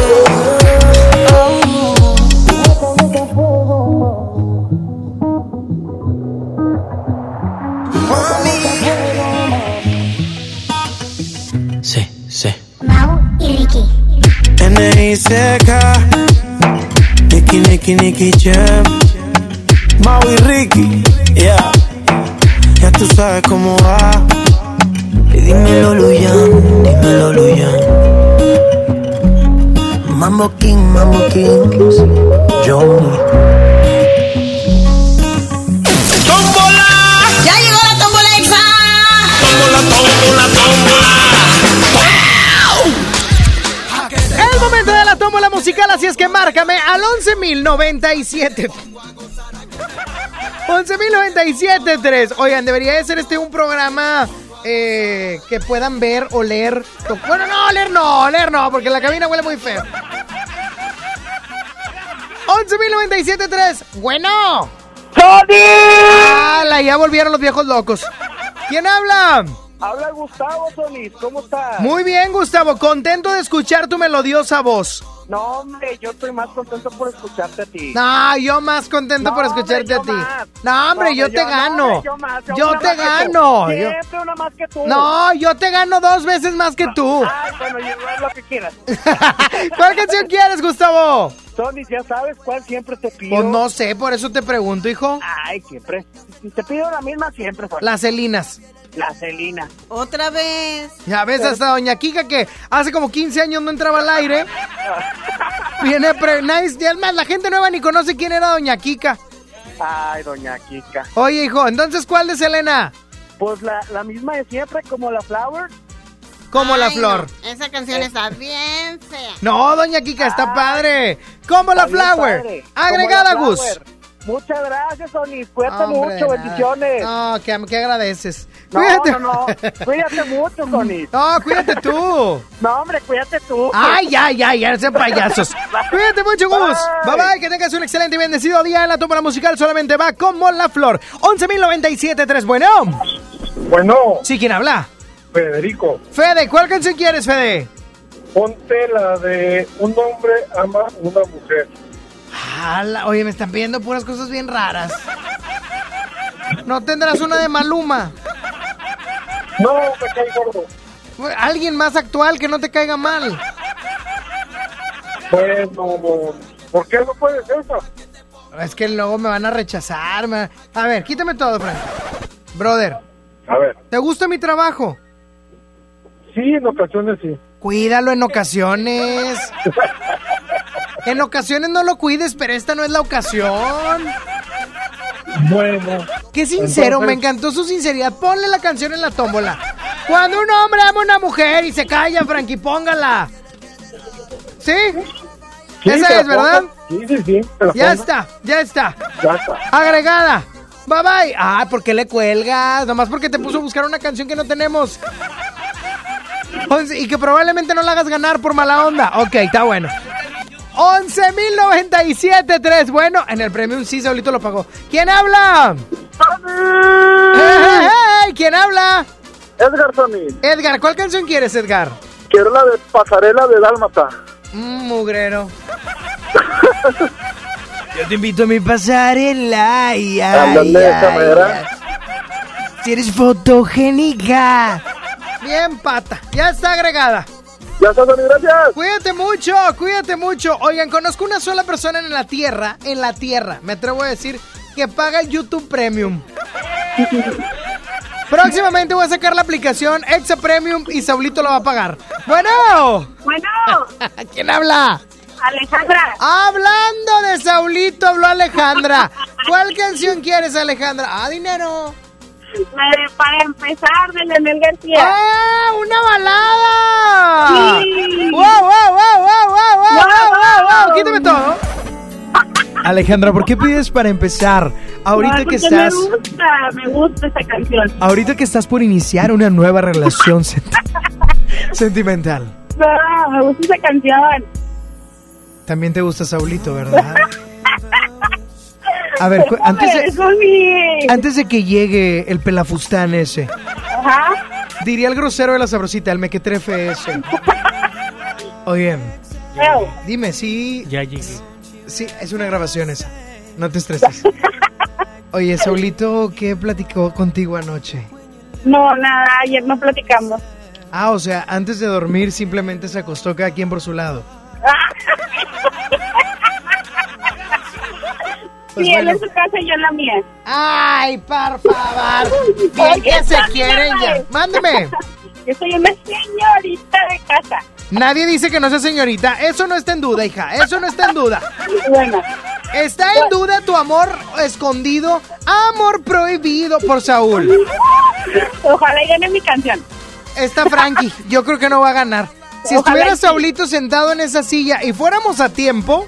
N.I.C.K. Nicky, Nicky, Nicky Jam. Mau y Ricky. Yeah. Ya tú sabes cómo va. Y dímelo, Luyan, dímelo, Luyan. Mambo King, Mambo King. Johnny. Tómbola musical, así es que márcame al 11.097. 11.097.3. Oigan, debería de ser este un programa eh, que puedan ver o leer. Bueno, no, leer no, leer no, porque la cabina huele muy feo. 11.097.3. Bueno. ¡Hala! Ya volvieron los viejos locos. ¿Quién habla? Habla Gustavo Solís, ¿cómo estás? Muy bien, Gustavo. Contento de escuchar tu melodiosa voz. No, hombre, yo estoy más contento por escucharte a ti. No, yo más contento No, por escucharte a ti. No, hombre, No, yo te gano. no, hombre, yo más, yo Yo una te gano. Siempre una más que tú. No, yo te gano dos veces más que tú. Ay, bueno, yo lo que quieras. [laughs] ¿Cuál canción quieres, Gustavo? Tony, ya sabes cuál siempre te pido. Pues no sé, por eso te pregunto, hijo. Ay, siempre. Te pido la misma siempre, Juan. Las Celinas. La Celina. Otra vez. Ya ves, hasta Doña Kika que hace como 15 años no entraba al aire. [laughs] Viene pre nice. Y además, la gente nueva ni conoce quién era Doña Kika. Ay, doña Kika. Oye, hijo, entonces, ¿cuál de Selena? Pues la, la misma de siempre, como la Flower. Como la flor. no, Esa canción está bien fea. No, Doña Kika, está padre. Como la flower. padre. Agregada, Gus. Muchas gracias, Tony. Cuídate Hombre, mucho, nada. bendiciones. No, que, que agradeces. No, Cuídate. no, no. [laughs] Cuídate mucho, Tony. No, cuídate tú. No, hombre, cuídate tú. Ay, ya, ya, ya, sean payasos. [laughs] Cuídate mucho, Gus. Bye bye, que tengas un excelente y bendecido día en la tómbola musical. Solamente va como la flor. 11.097.3. Bueno. Bueno. Sí, ¿quién habla? Federico, Fede, ¿cuál canción quieres, Fede? ponte la de un hombre ama una mujer. Ala, oye, me están pidiendo puras cosas bien raras. ¿No tendrás una de Maluma? No, me cae gordo. Alguien más actual que no te caiga mal. Bueno, ¿por qué no puedes eso? Es que luego me van a rechazar. me- A ver, quítame todo, Frank. Brother, A ver, ¿te gusta mi trabajo? sí, en ocasiones sí. Cuídalo en ocasiones. [laughs] En ocasiones no lo cuides, pero esta no es la ocasión. Bueno. Qué sincero, Entonces- me encantó su sinceridad. Ponle la canción en la tómbola. Cuando un hombre ama a una mujer y se calla, Frankie, póngala. ¿Sí? Sí, Esa es, ¿verdad? Sí, sí, sí. Ya está, ya está. Ya está. Agregada. Bye bye. Ah, ¿por qué le cuelgas? Nomás porque te puso a buscar una canción que no tenemos. Y que probablemente no la hagas ganar por mala onda. Ok, está bueno. 11.097.3. Bueno, en el premium sí, solito lo pagó. ¿Quién habla? ¡Hey! ¿Quién habla? Edgar Tony, Edgar, ¿cuál canción quieres, Edgar? quiero la de Pasarela de Dálmata. Mm, mugrero. [laughs] Yo te invito a mi pasarela. Ay, ay, Ándale, esa ay. Si eres fotogénica. Bien, pata. Ya está agregada. Ya está, Tony, gracias. Cuídate mucho, cuídate mucho. Oigan, conozco una sola persona en la tierra, en la tierra, me atrevo a decir, que paga el YouTube Premium. [laughs] Próximamente voy a sacar la aplicación Exa Premium y Saulito lo va a pagar. Bueno. Bueno. [laughs] ¿Quién habla? Alejandra. Hablando de Saulito, habló Alejandra. ¿Cuál canción quieres, Alejandra? Ah, dinero para empezar, de Leonel García. ¡Ah! ¡Una balada! Sí. ¡Wow, wow, wow, wow, wow, wow, wow, wow! ¡Quítame todo! Alejandra, ¿por qué pides para empezar? Ahorita no, que estás. Me gusta, me gusta esa canción. Ahorita que estás por iniciar una nueva relación sent [laughs] sentimental. No, me gusta esa canción. También te gusta Saulito, ¿verdad? [laughs] A ver, antes de, antes que llegue el pelafustán ese, Ajá. diría el grosero de la sabrosita, el mequetrefe ese. Oye, dime, sí, Ya llegué. sí, es una grabación esa. No te estreses. Oye, Saulito, ¿qué platicó contigo anoche? No, nada, ayer no platicamos. Ah, o sea, antes de dormir simplemente se acostó cada quien por su lado. Pues sí, él en su casa y yo en la mía. Ay, por favor. [laughs] Bien que se quieren ya. Mándeme. [laughs] Yo soy una señorita de casa. Nadie dice que no sea señorita. Eso no está en duda, hija. Eso no está en duda. Bueno. Está en duda tu amor escondido, amor prohibido por Saúl. [laughs] Ojalá gane mi canción. Está Frankie. Yo creo que no va a ganar. Si Ojalá estuviera y. Saulito sentado en esa silla y fuéramos a tiempo,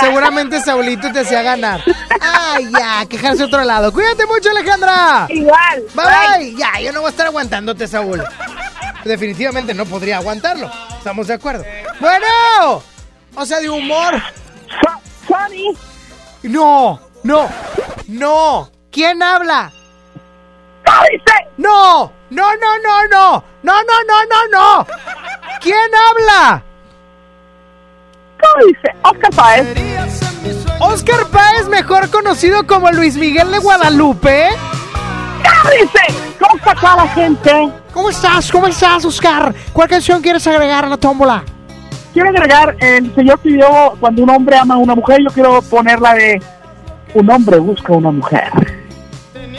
seguramente Saulito te hacía ganar. Ay, ya, quejarse a otro lado. Cuídate mucho, Alejandra. Igual. Bye, bye. Ya, yo no voy a estar aguantándote, Saúl. Definitivamente no podría aguantarlo. ¿Estamos de acuerdo? Bueno. O sea, de humor. Sorry. No, no, no. ¿Quién habla? No, no, no, no, no. No, no, no, no, no. ¿Quién habla? ¿Cómo dice? Oscar Páez. Oscar Páez, mejor conocido como Luis Miguel de Guadalupe. ¿Cómo dice? ¿Cómo está acá la gente? ¿Cómo estás? ¿Cómo estás, Oscar? ¿Cuál canción quieres agregar a la tómbola? Quiero agregar, el señor pidió cuando un hombre ama a una mujer, yo quiero poner la de un hombre busca a una mujer.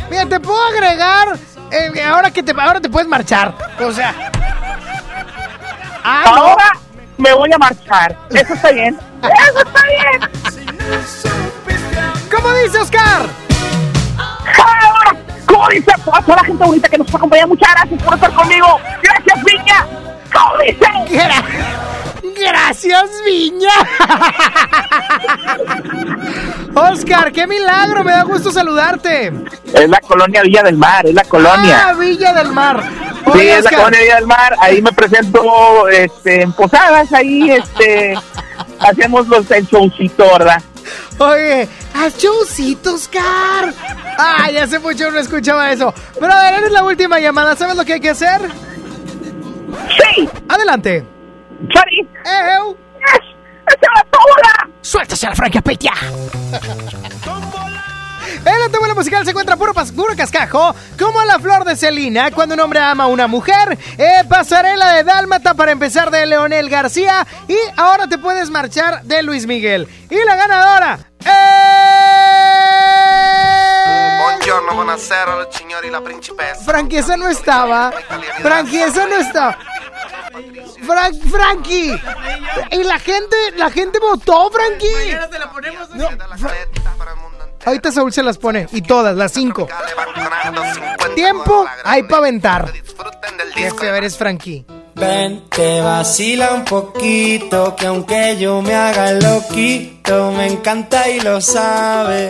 Mira, te puedo agregar. Eh, ahora que te, ahora te puedes marchar. O sea. Ah, no. Ahora me voy a marchar. Eso está bien. Eso está bien. ¿Cómo dice Oscar? ¿cómo dice? A toda la gente bonita que nos acompaña, muchas gracias por estar conmigo. Gracias, Viña. ¿Cómo dice? Gra- Gracias, Viña. [laughs] Oscar, qué milagro. Me da gusto saludarte. Es la colonia Villa del Mar, es la colonia. Ah, Villa del Mar. Sí, es la colonia Villa del Mar. Ahí me presento este, en posadas, ahí este, hacemos los, el showcito, ¿verdad? Oye, haz showcito, Oscar. Ah, ya hace mucho no escuchaba eso. Pero a ver, eres la última llamada. ¿Sabes lo que hay que hacer? Sí. Adelante. Sorry. ¡Ew! ¡Esa es la tómbola! ¡Suéltase la franca petia! En la tómbola musical se encuentra puro, pas- puro cascajo, como la flor de Celina, cuando un hombre ama a una mujer, eh, pasarela de Dálmata para empezar de Leonel García, y ahora te puedes marchar de Luis Miguel. Y la ganadora Buongiorno, buonasera, signori, la principessa. Frankie, esa no estaba. Frankie, esa no estaba. Frank, Frankie. Y la gente, la gente votó, Frankie. No, Fra- Ahorita Saúl se las pone. Y todas, las cinco. Tiempo hay para aventar. Qué feo eres, Frankie. Ven, te vacila un poquito, que aunque yo me haga el loquito, me encanta y lo sabe.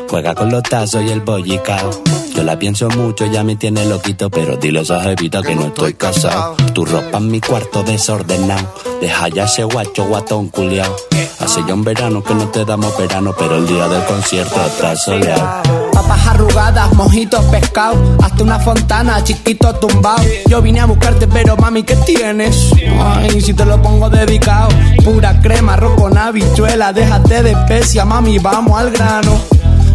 Juega con los tazos y el bollicao. Yo la pienso mucho, ya me tiene loquito, pero dile a jevita que no estoy casado. Tu ropa en mi cuarto desordenado. Deja ya ese guacho guatón culiao. Hace ya un verano que no te damos verano, pero el día del concierto está soleado. Papas arrugadas, mojitos, pescado. Hasta una fontana, chiquito tumbado. Yo vine a buscarte, pero mami, ¿qué tienes? Ay, si te lo pongo dedicado. Pura crema, arroz con habichuela. Déjate de especia, mami, vamos al grano.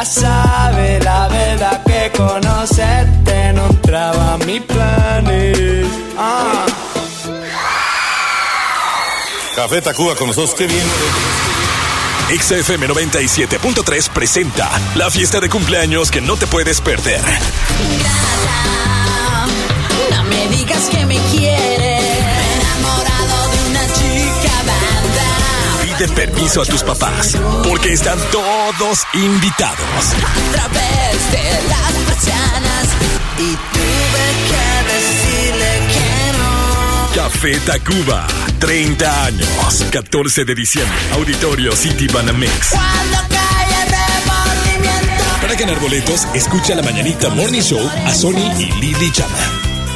Ya sabes la verdad que conocerte no entraba a mis planes. Ah. Café Tacuba con nosotros, qué bien. XFM 97.3 presenta la fiesta de cumpleaños que no te puedes perder. Permiso a tus papás, porque están todos invitados. A través de las persianas. Y tuve que decirle que no. Café Tacuba, 30 años, 14 de diciembre, Auditorio City Banamex. Cuando cae el remordimiento. Para ganar boletos, escucha la mañanita Morning Show a Sony y Lily Chama.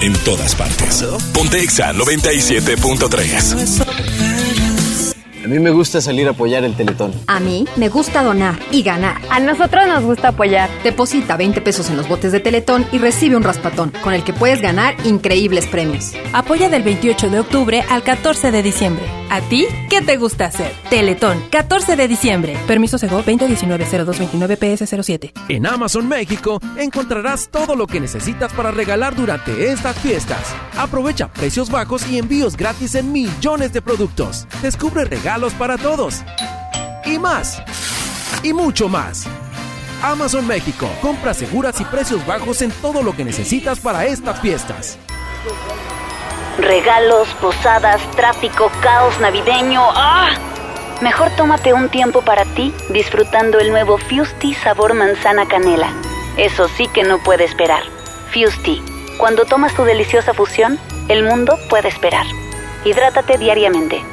En todas partes. Pontexa 97.3. A mí me gusta salir a apoyar el Teletón. A mí me gusta donar y ganar. A nosotros nos gusta apoyar. Deposita 20 pesos en los botes de Teletón y recibe un raspatón, con el que puedes ganar increíbles premios. Apoya del 28 de octubre al 14 de diciembre. ¿A ti qué te gusta hacer? Teletón, 14 de diciembre. Permiso Sego 2019-0229-PS07. En Amazon México encontrarás todo lo que necesitas para regalar durante estas fiestas. Aprovecha precios bajos y envíos gratis en millones de productos. Descubre regalos para todos. Y más. Y mucho más. Amazon México. Compras seguras y precios bajos en todo lo que necesitas para estas fiestas. Regalos, posadas, tráfico, caos navideño. ¡Ah! Mejor tómate un tiempo para ti disfrutando el nuevo Fusti sabor manzana canela. Eso sí que no puede esperar. Fusti. Cuando tomas tu deliciosa fusión, el mundo puede esperar. Hidrátate diariamente.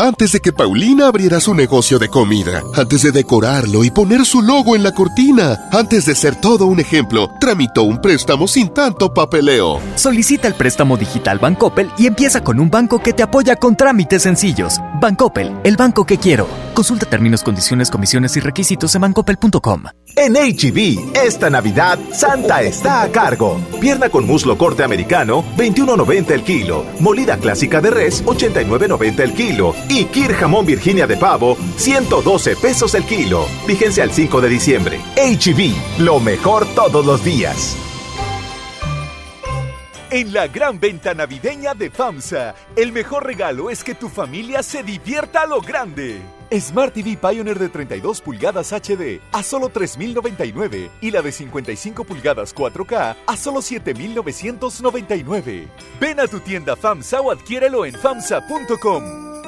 Antes de que Paulina abriera su negocio de comida, antes de decorarlo y poner su logo en la cortina, antes de ser todo un ejemplo, tramitó un préstamo sin tanto papeleo. Solicita el préstamo digital Bancoppel y empieza con un banco que te apoya con trámites sencillos. Bancoppel, el banco que quiero. Consulta términos, condiciones, comisiones y requisitos en bancoppel.com. En HB, esta Navidad, Santa está a cargo. Pierna con muslo corte americano, 21.90 el kilo. Molida clásica de res, 89.90 el kilo. Y Kir jamón Virginia de pavo, 112 pesos el kilo. Vigencia al 5 de diciembre. HB, lo mejor todos los días. en la gran venta navideña de FAMSA. El mejor regalo es que tu familia se divierta a lo grande. Smart TV Pioneer de 32 pulgadas HD a solo 3.099 y la de 55 pulgadas 4K a solo 7.999. Ven a tu tienda FAMSA o adquiérelo en FAMSA.com.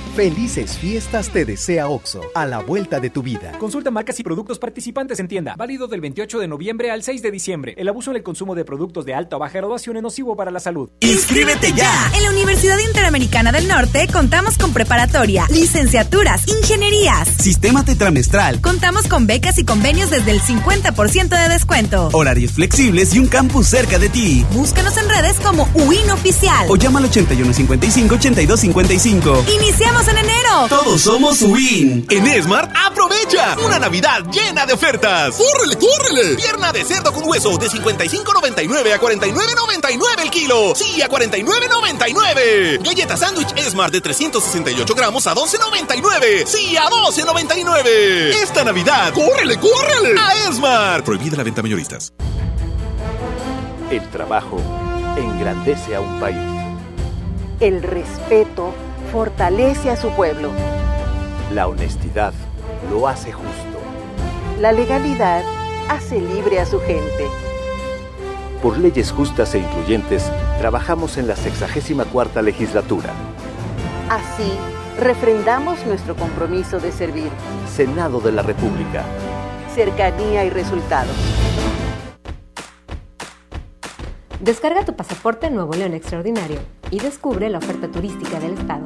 Felices fiestas te desea OXO, a la vuelta de tu vida. Consulta marcas y productos participantes en tienda. Válido del 28 de noviembre al 6 de diciembre. El abuso en el consumo de productos de alta o baja graduación es nocivo para la salud. ¡Inscríbete ya! En la Universidad Interamericana del Norte contamos con preparatoria, licenciaturas, ingenierías, Sistema tetramestral, Contamos con becas y convenios desde el 50% de descuento. horarios flexibles y un campus cerca de ti. Búscanos en redes como UIN Oficial. O llama al 8155-8255. Iniciamos en enero. Todos somos UIN. En Smart, aprovecha una Navidad llena de ofertas. ¡Córrele, córrele! Pierna de cerdo con hueso de 55.99 a 49.99 el kilo. Sí, a 49.99. Galleta sándwich Smart de 368 gramos a 12.99. Sí, a 12.99. Esta Navidad, ¡córrele, córrele! A Smart. Prohibida la venta mayoristas. El trabajo engrandece a un país. El respeto fortalece a su pueblo. La honestidad lo hace justo. La legalidad hace libre a su gente. Por leyes justas e incluyentes, trabajamos en la 64 legislatura. Así, refrendamos nuestro compromiso de servir. Senado de la República. Cercanía y resultados. Descarga tu pasaporte Nuevo León Extraordinario y descubre la oferta turística del estado.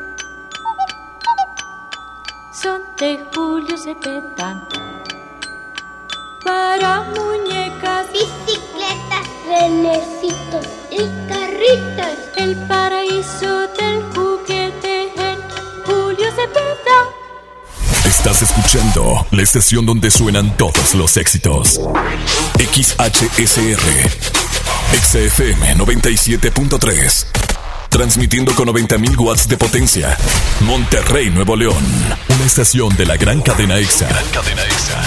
son de Julio Cepeda. Para muñecas, bicicletas, renecitos y carritos. El paraíso del juguete en Julio Cepeda. Estás escuchando la estación donde suenan todos los éxitos. XHSR. XFM 97.3. Transmitiendo con 90.000 watts de potencia. Monterrey, Nuevo León. Una estación de la gran cadena EXA. Cadena EXA.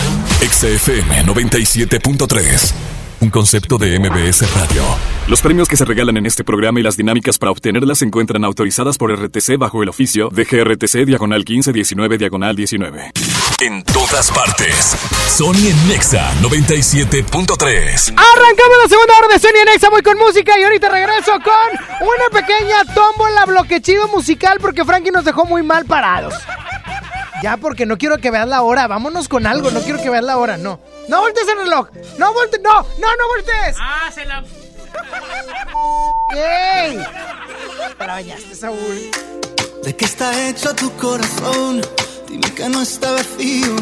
XFM 97.3. Un concepto de MBS Radio. Los premios que se regalan en este programa y las dinámicas para obtenerlas se encuentran autorizadas por RTC bajo el oficio de GRTC Diagonal 1519 Diagonal 19. En todas partes. Sony en Nexa 97.3. Arrancamos la segunda hora de Sony en Exa, voy con música y ahorita regreso con una pequeña tómbola bloquechido musical porque Frankie nos dejó muy mal parados. Ya, porque no quiero que veas la hora. Vámonos con algo. No quiero que veas la hora. No. No voltees el reloj. No voltees. No, no, no voltees. Ah, se la. ¡Ey! Te la bañaste, Saúl. ¿De qué está hecho tu corazón? Dime que no está vacío.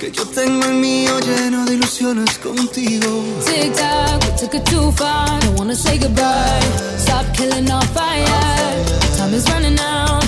Que yo tengo el mío lleno de ilusiones contigo. Tic tac, we took it too far. Don't wanna say goodbye. Stop killing our fire. Time is running out.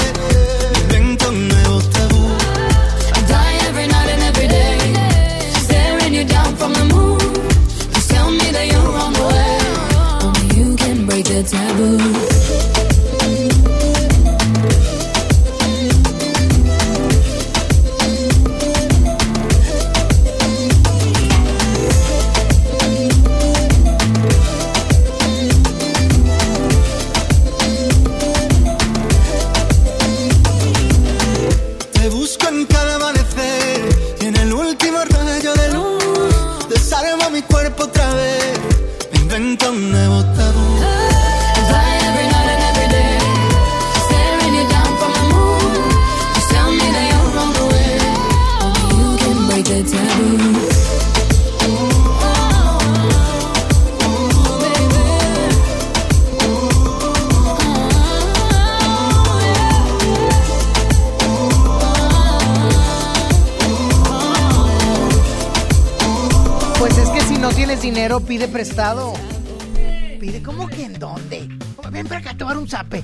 Taboo. Pide prestado. Pide, ¿cómo que en dónde? Ven para acá, te un zape.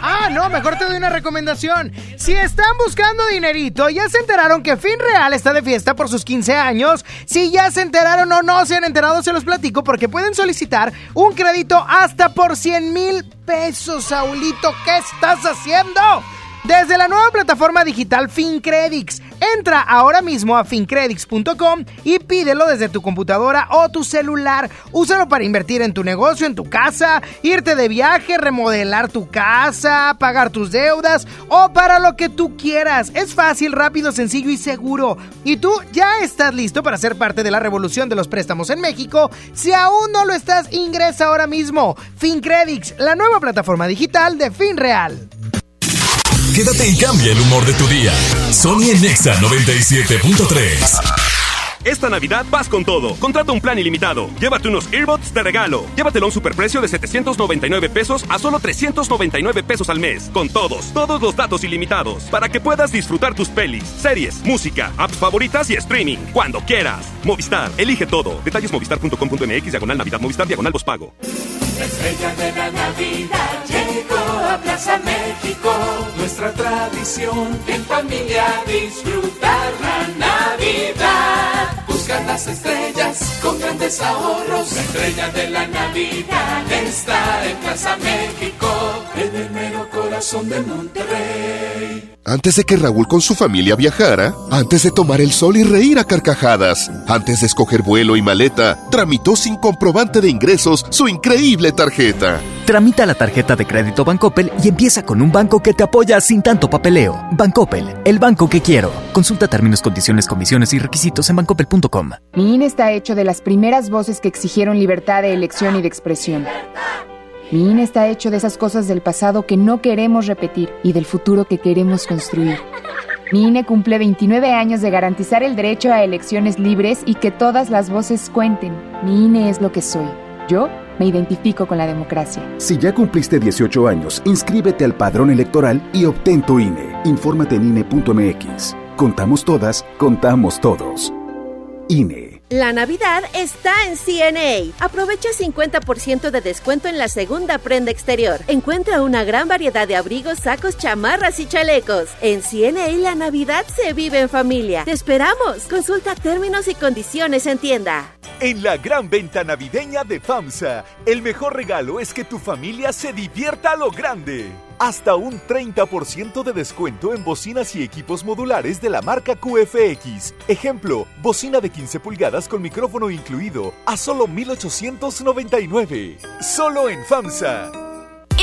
Ah, no, mejor te doy una recomendación. Si están buscando dinerito, ya se enteraron que Fin Real está de fiesta por sus 15 años. Si ya se enteraron o no se han enterado, se los platico porque pueden solicitar un crédito hasta por 100 mil pesos, Saulito. ¿Qué estás haciendo? Desde la nueva plataforma digital FinCredits. Entra ahora mismo a fincredits.com y pídelo desde tu computadora o tu celular. Úsalo para invertir en tu negocio, en tu casa, irte de viaje, remodelar tu casa, pagar tus deudas o para lo que tú quieras. Es fácil, rápido, sencillo y seguro. Y tú ya estás listo para ser parte de la revolución de los préstamos en México. Si aún no lo estás, ingresa ahora mismo. FinCredits, la nueva plataforma digital de FinReal. Quédate y cambia el humor de tu día. Sony en Nexa 97.3. Esta Navidad vas con todo. Contrata un plan ilimitado. Llévate unos earbuds de regalo. Llévatelo a un superprecio de 799 pesos a solo 399 pesos al mes. Con todos, todos los datos ilimitados. Para que puedas disfrutar tus pelis, series, música, apps favoritas y streaming. Cuando quieras. Movistar, elige todo. Detalles movistar.com.mx, diagonal Navidad, Movistar, diagonal pago. La estrella de la Navidad llegó a Plaza México. Nuestra tradición en familia disfrutar la Navidad. Buscar las estrellas con grandes ahorros. La estrella de la Navidad está en Plaza México, en el mero corazón de Monterrey. Antes de que Raúl con su familia viajara, antes de tomar el sol y reír a carcajadas, antes de escoger vuelo y maleta, tramitó sin comprobante de ingresos su increíble tarjeta. Tramita la tarjeta de crédito Bancoppel y empieza con un banco que te apoya sin tanto papeleo. Bancoppel, el banco que quiero. Consulta términos, condiciones, comisiones y requisitos en bancoppel.com. Mi INE está hecho de las primeras voces que exigieron libertad de elección y de expresión. Mi INE está hecho de esas cosas del pasado que no queremos repetir y del futuro que queremos construir. Mi INE cumple 29 años de garantizar el derecho a elecciones libres y que todas las voces cuenten. Mi INE es lo que soy. Yo me identifico con la democracia. Si ya cumpliste 18 años, inscríbete al padrón electoral y obtén tu INE. Infórmate en INE.mx. Contamos todas, contamos todos. INE. La Navidad está en CNA. Aprovecha 50% de descuento en la segunda prenda exterior. Encuentra una gran variedad de abrigos, sacos, chamarras y chalecos. En CNA la Navidad se vive en familia. Te esperamos. Consulta términos y condiciones en tienda. En la gran venta navideña de FAMSA, el mejor regalo es que tu familia se divierta a lo grande. Hasta un 30% de descuento en bocinas y equipos modulares de la marca QFX. Ejemplo, bocina de 15 pulgadas con micrófono incluido a solo 1899. Solo en FAMSA.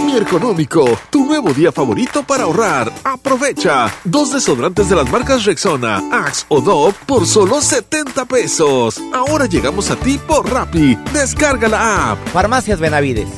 Muy económico. Tu nuevo día favorito para ahorrar. Aprovecha. Dos desodorantes de las marcas Rexona, Axe o Dove por solo 70 pesos. Ahora llegamos a ti por Rappi. Descarga la app. Farmacias Benavides.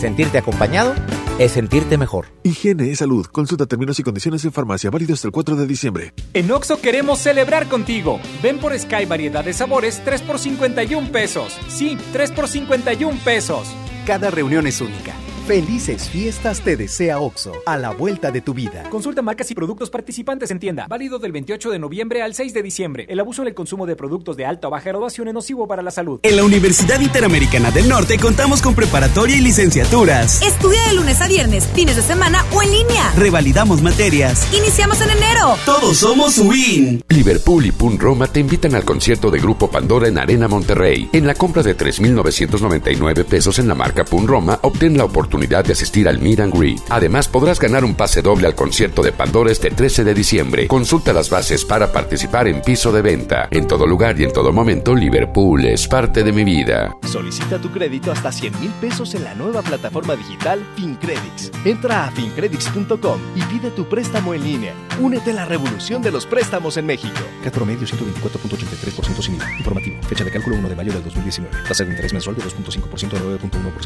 Sentirte acompañado es sentirte mejor. Higiene y salud. Consulta términos y condiciones en farmacia. Válido hasta el 4 de diciembre. En Oxo queremos celebrar contigo. Ven por Sky variedad de sabores 3 por 51 pesos. Sí, 3 por 51 pesos. Cada reunión es única. Felices fiestas te desea OXO, a la vuelta de tu vida. Consulta marcas y productos participantes en tienda. Válido del 28 de noviembre al 6 de diciembre. El abuso en el consumo de productos de alta o baja graduación es nocivo para la salud. En la Universidad Interamericana del Norte contamos con preparatoria y licenciaturas. Estudia de lunes a viernes, fines de semana o en línea. Revalidamos materias. Iniciamos en enero. Todos somos WIN. Liverpool y Pun Roma te invitan al concierto de Grupo Pandora en Arena Monterrey. En la compra de 3,999 pesos en la marca Pun Roma, obtén la oportunidad de asistir al Meet and Greet. Además, podrás ganar un pase doble al concierto de Pandora este 13 de diciembre. Consulta las bases para participar en piso de venta. En todo lugar y en todo momento, Liverpool es parte de mi vida. Solicita tu crédito hasta 100 mil pesos en la nueva plataforma digital FinCredits. Entra a fincredits.com y pide tu préstamo en línea. Únete a la revolución de los préstamos en México. Cat promedio 124.83% sin IVA. Informativo. Fecha de cálculo 1 de mayo del 2019. Tasa de interés mensual de 2.5% a 9.1%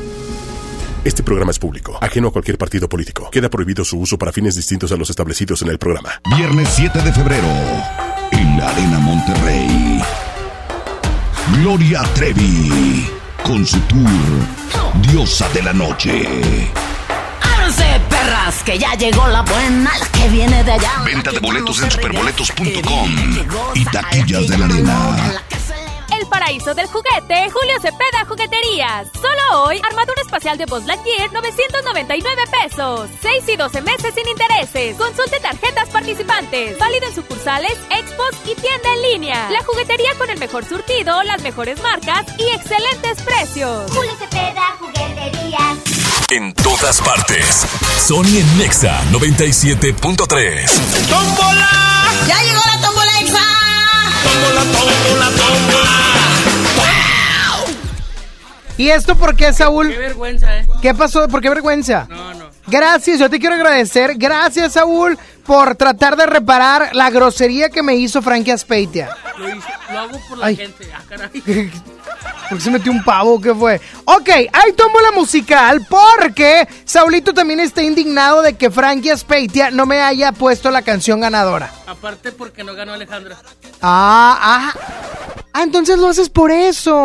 Este programa es público, ajeno a cualquier partido político. Queda prohibido su uso para fines distintos a los establecidos en el programa. Viernes 7 de febrero, en la Arena Monterrey. Gloria Trevi, con su tour Diosa de la Noche. ¡Ábranse, perras! Que ya llegó la buena, la que viene de allá. Venta de boletos en superboletos.com y taquillas de la arena. Paraíso del juguete, Julio Cepeda Jugueterías. Solo hoy, armadura espacial de Buzz Lightyear, 999 pesos. 6 y 12 meses sin intereses. Consulte tarjetas participantes. Válido en sucursales, expos y tienda en línea. La juguetería con el mejor surtido, las mejores marcas y excelentes precios. Julio Cepeda Jugueterías. En todas partes. Sony en Nexa 97.3. ¡Tómbola! ¡Ya llegó la tómbola exa! ¡Tómbola, tómbola, tómbola! ¿Y esto por qué, Saúl? Qué vergüenza, ¿eh? ¿Qué pasó? ¿Por qué vergüenza? No, no. Gracias, yo te quiero agradecer. Gracias, Saúl, por tratar de reparar la grosería que me hizo Frankie Aspeitia. Lo, lo hago por la Ay. gente. Ah, caray. [laughs] ¿Por qué se metió un pavo? ¿Qué fue? Ok, ahí tomo la musical porque Saulito también está indignado de que Frankie Aspeitia no me haya puesto la canción ganadora. Aparte porque no ganó Alejandra. Ah, ah. Ah, entonces lo haces por eso.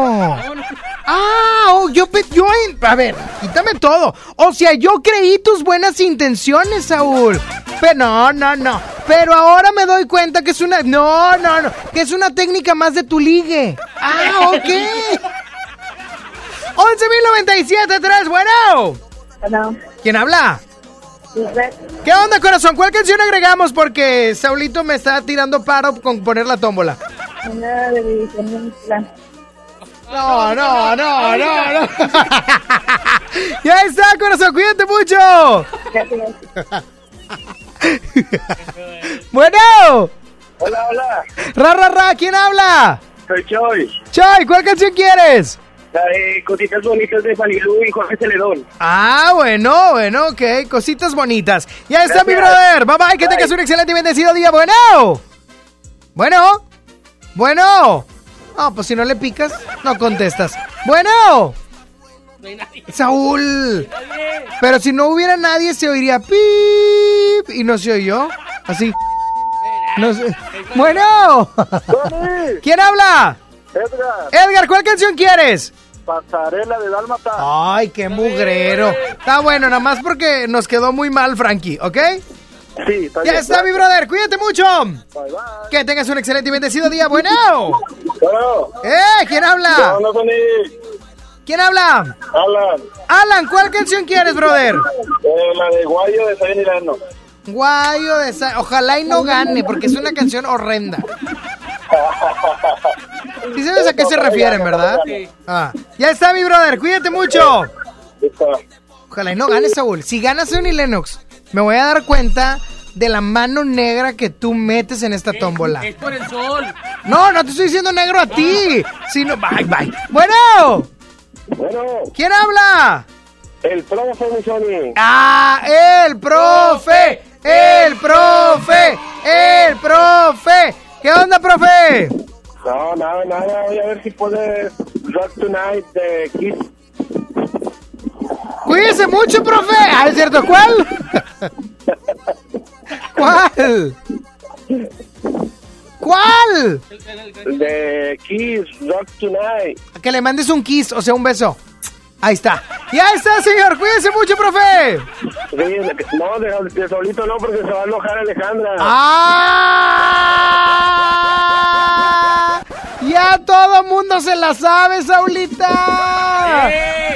Ah, oh, yo, yo, a ver, quítame todo. O sea, yo creí tus buenas intenciones, Saúl. Pero no, no, no. Pero ahora me doy cuenta que es una, no, no, no, que es una técnica más de tu ligue. Ah, ok. 11.097.3, bueno. ¿Quién habla? ¿Qué onda, corazón? ¿Cuál canción agregamos? Porque Saulito me está tirando paro con poner la tómbola. No, no, no, no, no. [laughs] ya está, corazón, cuídate mucho. [laughs] bueno. Hola, hola. Ra, ra, ra, ¿quién habla? Soy Choy. Choy, ¿cuál canción quieres? La de Cositas Bonitas de Fanilú y Jorge Celedón. Ah, bueno, bueno, ok, cositas bonitas. Ya está mi brother. Bye bye, que tengas un excelente y bendecido día. Bueno. Bueno. Bueno. No, pues si no le picas, no contestas. Bueno. Saúl. Pero si no hubiera nadie, se oiría pip y no se oyó. Así. No sé. Bueno. ¿Quién habla? Edgar. Edgar, ¿cuál canción quieres? Pasarela de Dálmata. Ay, qué mugrero. Está bueno, nada más porque nos quedó muy mal, Frankie, ¿ok? Sí, está Ya bien, está, mi brother. Cuídate mucho. Bye, bye. Que tengas un excelente y bendecido día. Bueno. Bueno. ¿Eh? ¿Quién habla? No, no. ¿Quién habla? Alan. Alan, ¿cuál canción quieres, brother? Eh, la de Guayo de Sabino. Guayo de Sa- Ojalá y no gane, porque es una canción horrenda. [laughs] ¿Sí sabes a qué se refieren, verdad? Sí. Ah, ya está, mi brother. Cuídate mucho. Ojalá y no gane, Saúl. Si gana Sony Lennox, me voy a dar cuenta de la mano negra que tú metes en esta tómbola. Es por el sol. No, no te estoy diciendo negro a ti. Sino, bye, bye. [laughs] Bueno, Bueno, ¿quién habla? el profe, mi Sony. Ah, el profe, el profe, el profe. ¿Qué onda, profe? No, nada, nada. Voy a ver si puedes Rock Tonight de Kiss. Cuídese mucho, profe. Ah, es cierto, ¿cuál? [laughs] ¿Cuál? ¿Cuál? De Kiss, Rock Tonight. Que le mandes un kiss, o sea, un beso. Ahí está. Ya está, señor. Cuídese mucho, profe. Sí, no, de, de solito no, porque se va a enojar Alejandra. ¡Ah! Ya todo mundo se la sabe, Saulita.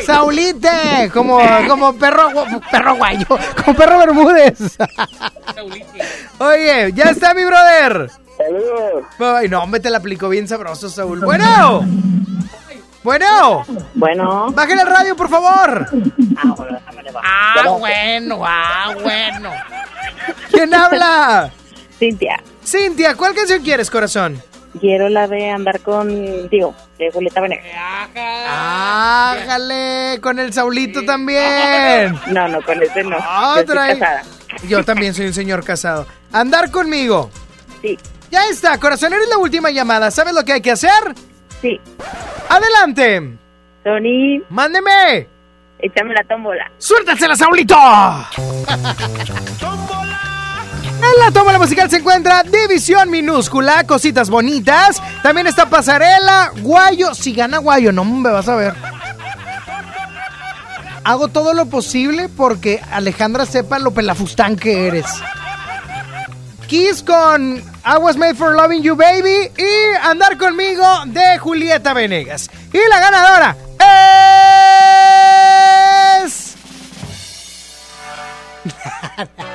Saulite, como, como perro, perro guayo, como perro Bermúdez. Oye, ya está mi brother. Saludos. Ay, no, hombre, te la aplicó bien sabroso, Saúl. Bueno. Bueno. Bueno. Bájale el radio, por favor. Ah, bueno, ah, bueno. ¿Quién habla? Cintia. Cintia, ¿cuál canción quieres, corazón? Quiero la de andar contigo, de Julieta Venegas. Ájale, con el Saulito también. No, no, con ese no. Ah, Yo casada. Yo también soy un señor casado. Andar conmigo. Sí. Ya está, corazón, eres la última llamada. ¿Sabes lo que hay que hacer? Sí. Adelante. Tony. Mándeme. Échame la tómbola. ¡Suéltasela, Saulito! En la tómbola musical se encuentra División Minúscula, Cositas Bonitas. También está Pasarela, Guayo. Si gana Guayo, no me vas a ver. Hago todo lo posible porque Alejandra sepa lo pelafustán que eres. Kiss con I Was Made for Loving You Baby y Andar conmigo de Julieta Venegas. Y la ganadora es... [laughs]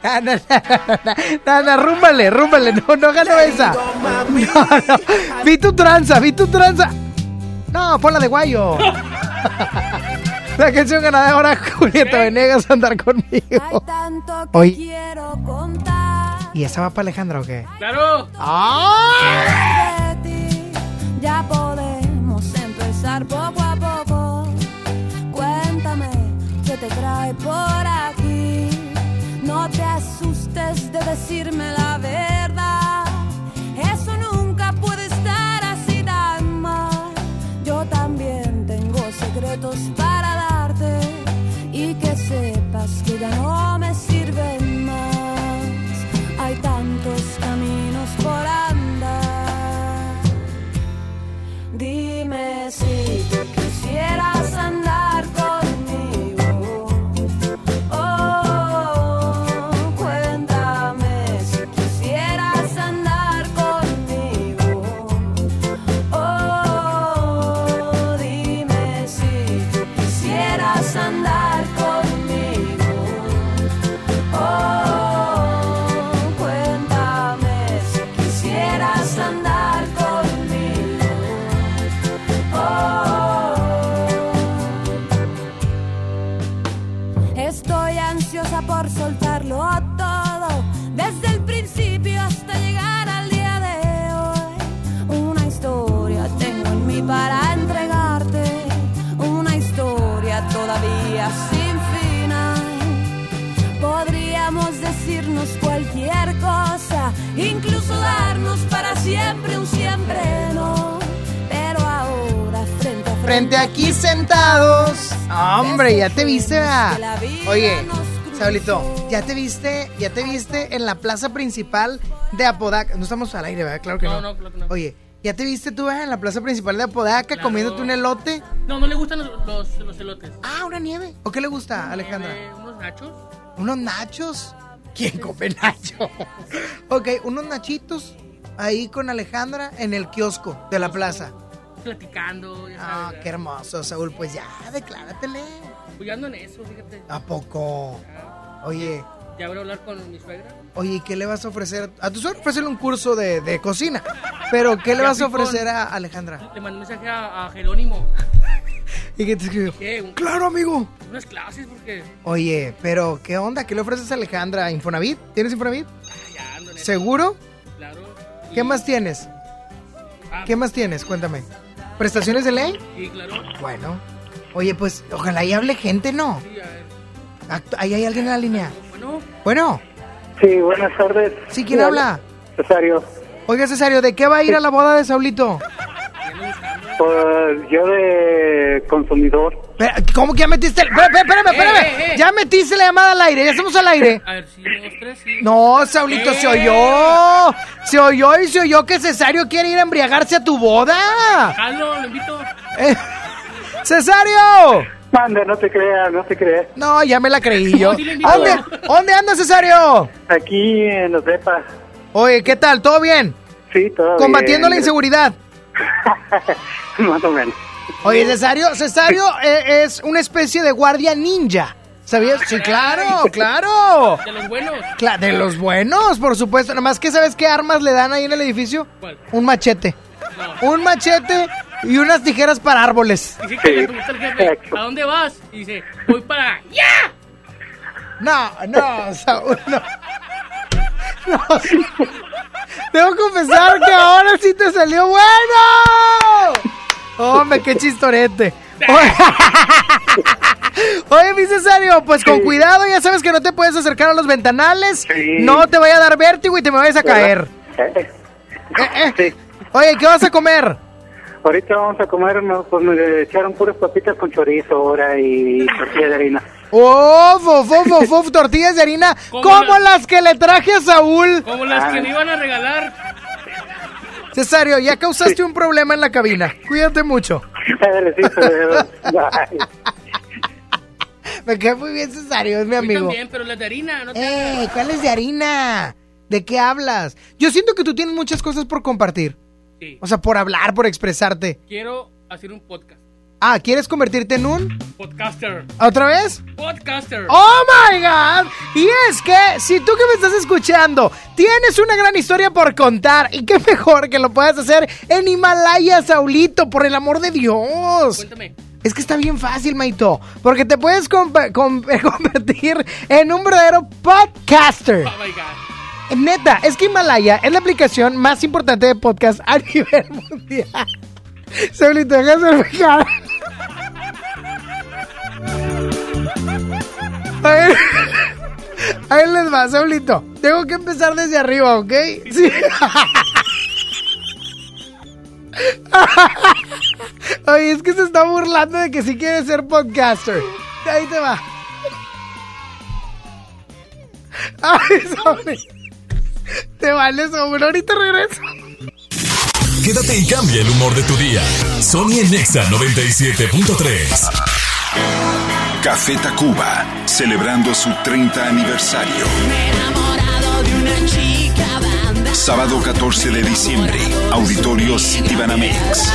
No, no, no, no, rúmbale, rúmbale, no, no ganó esa. No, no, vi tu tranza, vi tu tranza. No, ponla de guayo. [laughs] La canción ganadora, Julieta Venegas, andar conmigo. Oye, ¿y esa va para Alejandra o qué? ¡Claro! ¡Ah! Ya podemos empezar poco a poco. Cuéntame qué te trae por aquí. No te asustes de decirme la verdad. Eso nunca puede estar así tan mal. Yo también tengo secretos para darte y que sepas que incluso darnos para siempre un siempre no. Pero ahora frente a frente. Frente aquí sentados. Hombre, ya te viste, ¿verdad? Oye, Saulito, ya te viste, ya te viste en la plaza principal de Apodaca. No estamos al aire, ¿verdad? Claro que no. No, no, claro que no. Oye, ¿ya te viste tú ¿verdad? en la plaza principal de Apodaca Claro. comiéndote un elote? No, no le gustan los, los, los elotes. Ah, una nieve. ¿O qué le gusta, Alejandra? Unos nachos. ¿Unos nachos? ¿Quién come nacho? [laughs] ok, unos nachitos ahí con Alejandra en el kiosco de la plaza. Platicando, ya Ah, qué hermoso, Saúl. Pues ya, decláratele. Pues yo ando en eso, fíjate. ¿A poco? Oye, Ya voy a hablar con mi suegra. Oye, ¿y qué le vas a ofrecer? A tu suegra ofrecerle un curso de, de cocina. Pero, ¿qué le Ya [laughs] vas a ofrecer a Alejandra? Le mandé un mensaje a, a Jerónimo. [laughs] ¿Y qué te escribió? ¿Qué? Un- Claro, amigo. Unas clases porque Oye, pero, ¿qué onda? ¿Qué le ofreces a Alejandra? ¿Infonavit? ¿Tienes Infonavit? ya ando ¿Seguro? Claro. ¿Qué más tienes? Ah. ¿Qué más tienes? Cuéntame. ¿Prestaciones de ley? Sí, claro. Bueno. Oye, pues, ojalá y hable gente, ¿no? Sí, a ver. Ahí hay alguien en la línea. Bueno, Bueno. Sí, buenas tardes. ¿Sí? ¿Quién habla? Cesario. Oiga, Cesario, ¿de qué va a ir a la boda de Saulito? Pues yo de consumidor. ¿Cómo que ya metiste el... Espérame, espérame, espérame. Eh, eh, eh. Ya metiste la llamada al aire, ya estamos al aire. a ver, sí, dos, tres, sí. No, Saulito, se oyó. Se oyó y se oyó que Cesario quiere ir a embriagarse a tu boda. Jalo, lo invito. Eh, ¡Cesario! Manda, no te creas, no te creas. No, ya me la creí yo. No, sí le invito. ¿Dónde, ¿Dónde anda Cesario? Aquí en los DEPA. Oye, ¿qué tal? ¿Todo bien? Sí, todo Combatiendo la inseguridad. [laughs] Más o menos. Oye, Cesario, Cesario eh, es una especie de guardia ninja. ¿Sabías? Sí, claro, claro. De los buenos. Cla- de los buenos, por supuesto. Nada más que sabes qué armas le dan ahí en el edificio. ¿Cuál? Un machete. No. Un machete y unas tijeras para árboles. Dice que le pregunta al jefe, ¿a dónde vas? Y dice, voy para... ¡Ya! No, no, Saúl, [laughs] no. No. Debo confesar que ahora sí te salió bueno. Hombre, qué chistorete. [laughs] Oye, mi Cesario, pues con cuidado, ya sabes que no te puedes acercar a los ventanales. Sí. No te vaya a dar vértigo y te me vayas a caer. Eh, Eh, eh. Oye, ¿qué vas a comer? Ahorita vamos a comer, no, pues me echaron puras papitas con chorizo ahora y tortilla de harina. ¡Uf, uf, uf, uf, uf! Tortillas de harina ¿Cómo como la- las que le traje a Saúl. Como las Ah. que me iban a regalar. Cesario, ya causaste un problema en la cabina. Cuídate mucho. Me cae muy bien Cesario, es mi amigo. también, pero las de harina, no te ¡Eh! hagas. ¿Cuál es de harina? ¿De qué hablas? Yo siento que tú tienes muchas cosas por compartir. Sí. O sea, por hablar, por expresarte. Quiero hacer un podcast. Ah, ¿quieres convertirte en un? Podcaster. ¿Otra vez? Podcaster. ¡Oh, my God! Y es que, si tú que me estás escuchando tienes una gran historia por contar, y qué mejor que lo puedas hacer en Himalaya, Saulito, por el amor de Dios. Cuéntame. Es que está bien fácil, Maito, porque te puedes [laughs] convertir en un verdadero podcaster. Oh my God. Neta, es que Himalaya es la aplicación más importante de podcast a [laughs] nivel mundial. Saulito, de hacer cara. A ver, ahí les va, Saulito. Tengo que empezar desde arriba, ¿ok? Sí. Oye, es que se está burlando de que sí quiere ser podcaster. Ahí te va. Ay, Saúl. Te vale, Saúl. Ahorita regreso. Quédate y cambia el humor de tu día. Sony en Nexa 97.3. Café Tacuba, celebrando su 30 aniversario. Sábado 14 de diciembre, Auditorio Citibanamex.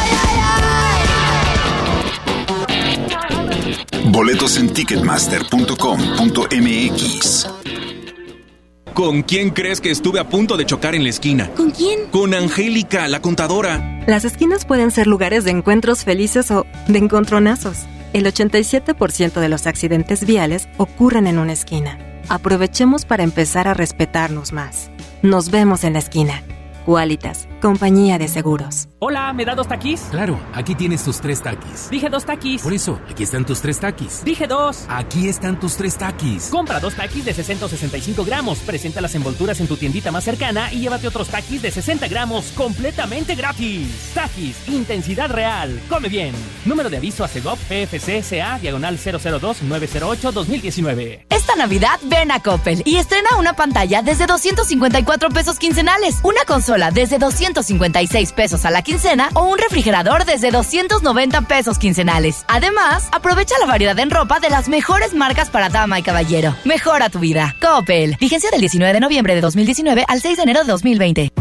Boletos en ticketmaster.com.mx. ¿Con quién crees que estuve a punto de chocar en la esquina? ¿Con quién? Con Angélica, la contadora. Las esquinas pueden ser lugares de encuentros felices o de encontronazos. El 87% de los accidentes viales ocurren en una esquina. Aprovechemos para empezar a respetarnos más. Nos vemos en la esquina. Qualitas, compañía de seguros. Hola, ¿me da dos taquis? Claro, aquí tienes tus tres taquis. Dije dos taquis. Por eso, aquí están tus tres taquis. Dije dos. Aquí están tus tres taquis. Compra dos taquis de 665 gramos, presenta las envolturas en tu tiendita más cercana y llévate otros taquis de 60 gramos completamente gratis. Taquis, intensidad real. Come bien. Número de aviso a CEGOP PFC CA diagonal 002-908-2019. Esta Navidad ven a Coppel y estrena una pantalla desde 254 pesos quincenales, una consola desde 256 pesos a la quincena o un refrigerador desde 290 pesos quincenales. Además, aprovecha la variedad en ropa de las mejores marcas para dama y caballero. Mejora tu vida. Coppel. Vigencia del 19 de noviembre de 2019 al 6 de enero de 2020.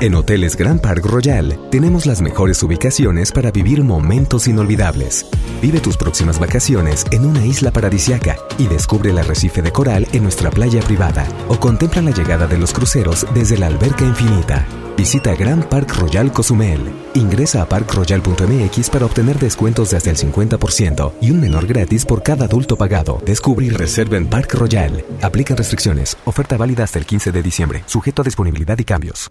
En Hoteles Grand Park Royal tenemos las mejores ubicaciones para vivir momentos inolvidables. Vive tus próximas vacaciones en una isla paradisiaca y descubre el arrecife de coral en nuestra playa privada o contempla la llegada de los cruceros desde la alberca infinita. Visita Grand Park Royal Cozumel. Ingresa a parkroyal.mx para obtener descuentos de hasta el 50% y un menor gratis por cada adulto pagado. Descubre y reserva en Park Royal. Aplican restricciones. Oferta válida hasta el 15 de diciembre. Sujeto a disponibilidad y cambios.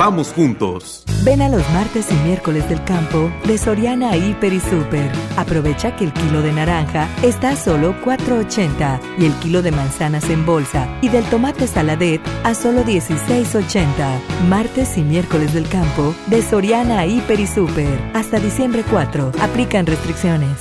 Vamos juntos. Ven a los martes y miércoles del campo de Soriana Hiper y Super. Aprovecha que el kilo de naranja está a solo 4.80 y el kilo de manzanas en bolsa y del tomate saladet a solo 16.80. Martes y miércoles del campo de Soriana Hiper y Super. Hasta diciembre 4. Aplican restricciones.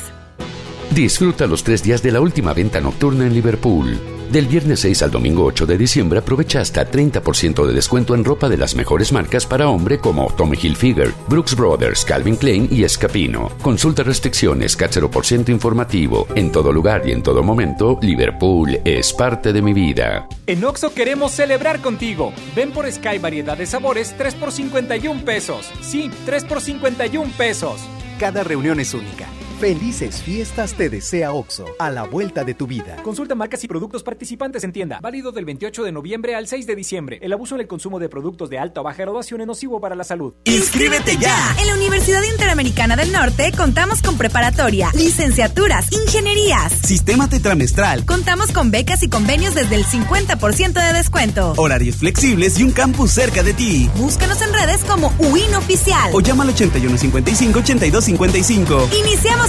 Disfruta los tres días de la última venta nocturna en Liverpool. Del viernes 6 al domingo 8 de diciembre aprovecha hasta 30% de descuento en ropa de las mejores marcas para hombre como Tommy Hilfiger, Brooks Brothers, Calvin Klein y Escapino. Consulta restricciones, por ciento informativo. En todo lugar y en todo momento, Liverpool es parte de mi vida. En Oxo queremos celebrar contigo. Ven por Sky variedad de sabores 3 por 51 pesos. Sí, 3 por 51 pesos. Cada reunión es única. Felices fiestas te desea OXO, a la vuelta de tu vida. Consulta marcas y productos participantes en tienda. Válido del 28 de noviembre al 6 de diciembre. El abuso en el consumo de productos de alta o baja graduación es nocivo para la salud. ¡Inscríbete ya! En la Universidad Interamericana del Norte contamos con preparatoria, licenciaturas, ingenierías, sistema tetramestral. Contamos con becas y convenios desde el 50% de descuento. Horarios flexibles y un campus cerca de ti. Búscanos en redes como UIN Oficial. O llama al 8155-8255. Iniciamos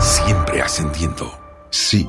Siempre ascendiendo. Sí,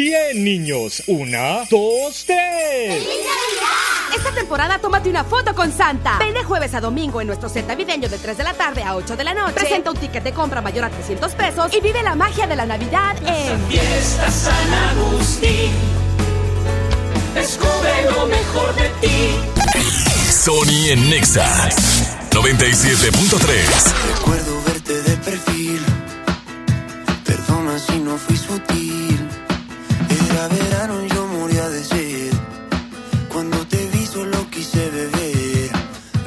Bien, niños. Una, dos, tres. Esta temporada tómate una foto con Santa. Ven de jueves a domingo en nuestro set navideño de 3 de la tarde a 8 de la noche. Presenta un ticket de compra mayor a 300 pesos y vive la magia de la Navidad en Fiesta San Agustín. Descubre lo mejor de ti. Sony en Nexa 97.3. Recuerdo verte de perfil. Perdona si no fui sutil. Era verano yo moría de sed. Cuando te vi solo quise beber.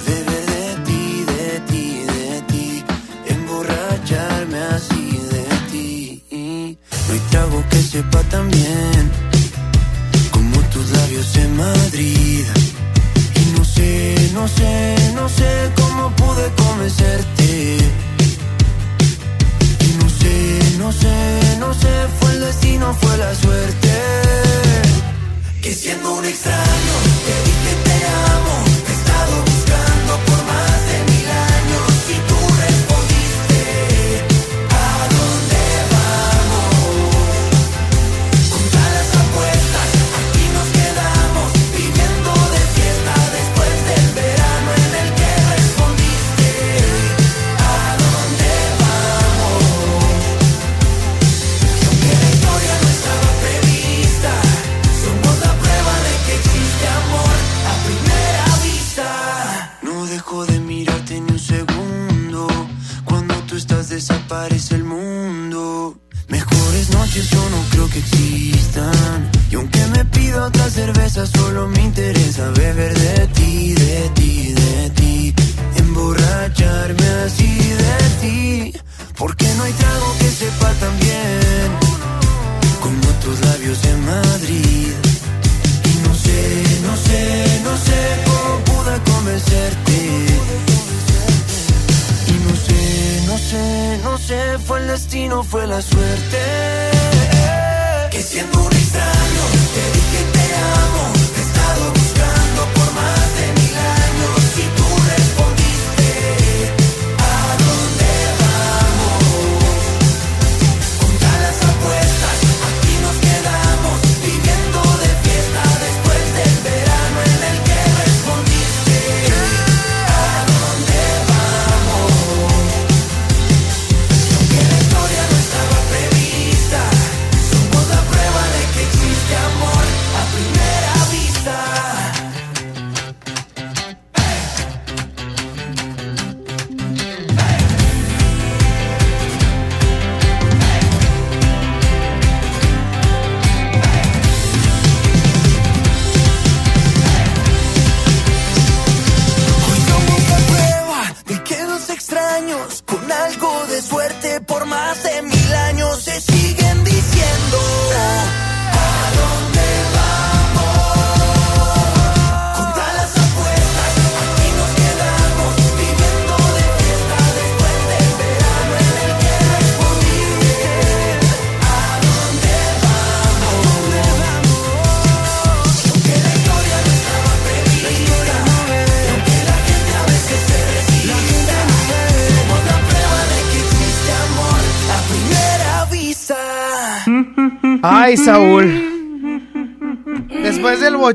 Beber de ti, de ti, de ti. Emborracharme así de ti. No hay trago que sepa tan bien. Como tus labios en Madrid. Y no sé, no sé, no sé cómo pude convencerte. No sé, no sé, fue el destino, fue la suerte. Que siendo un extraño, te dije noches yo no creo que existan. Y aunque me pido otra cerveza, solo me interesa beber de ti, de ti, de ti. Emborracharme así de ti. Porque no hay trago que sepa tan bien como tus labios en Madrid. Y no sé, no sé, no sé cómo pude convencerte. Y no sé, no sé, no sé, fue el destino, fue la suerte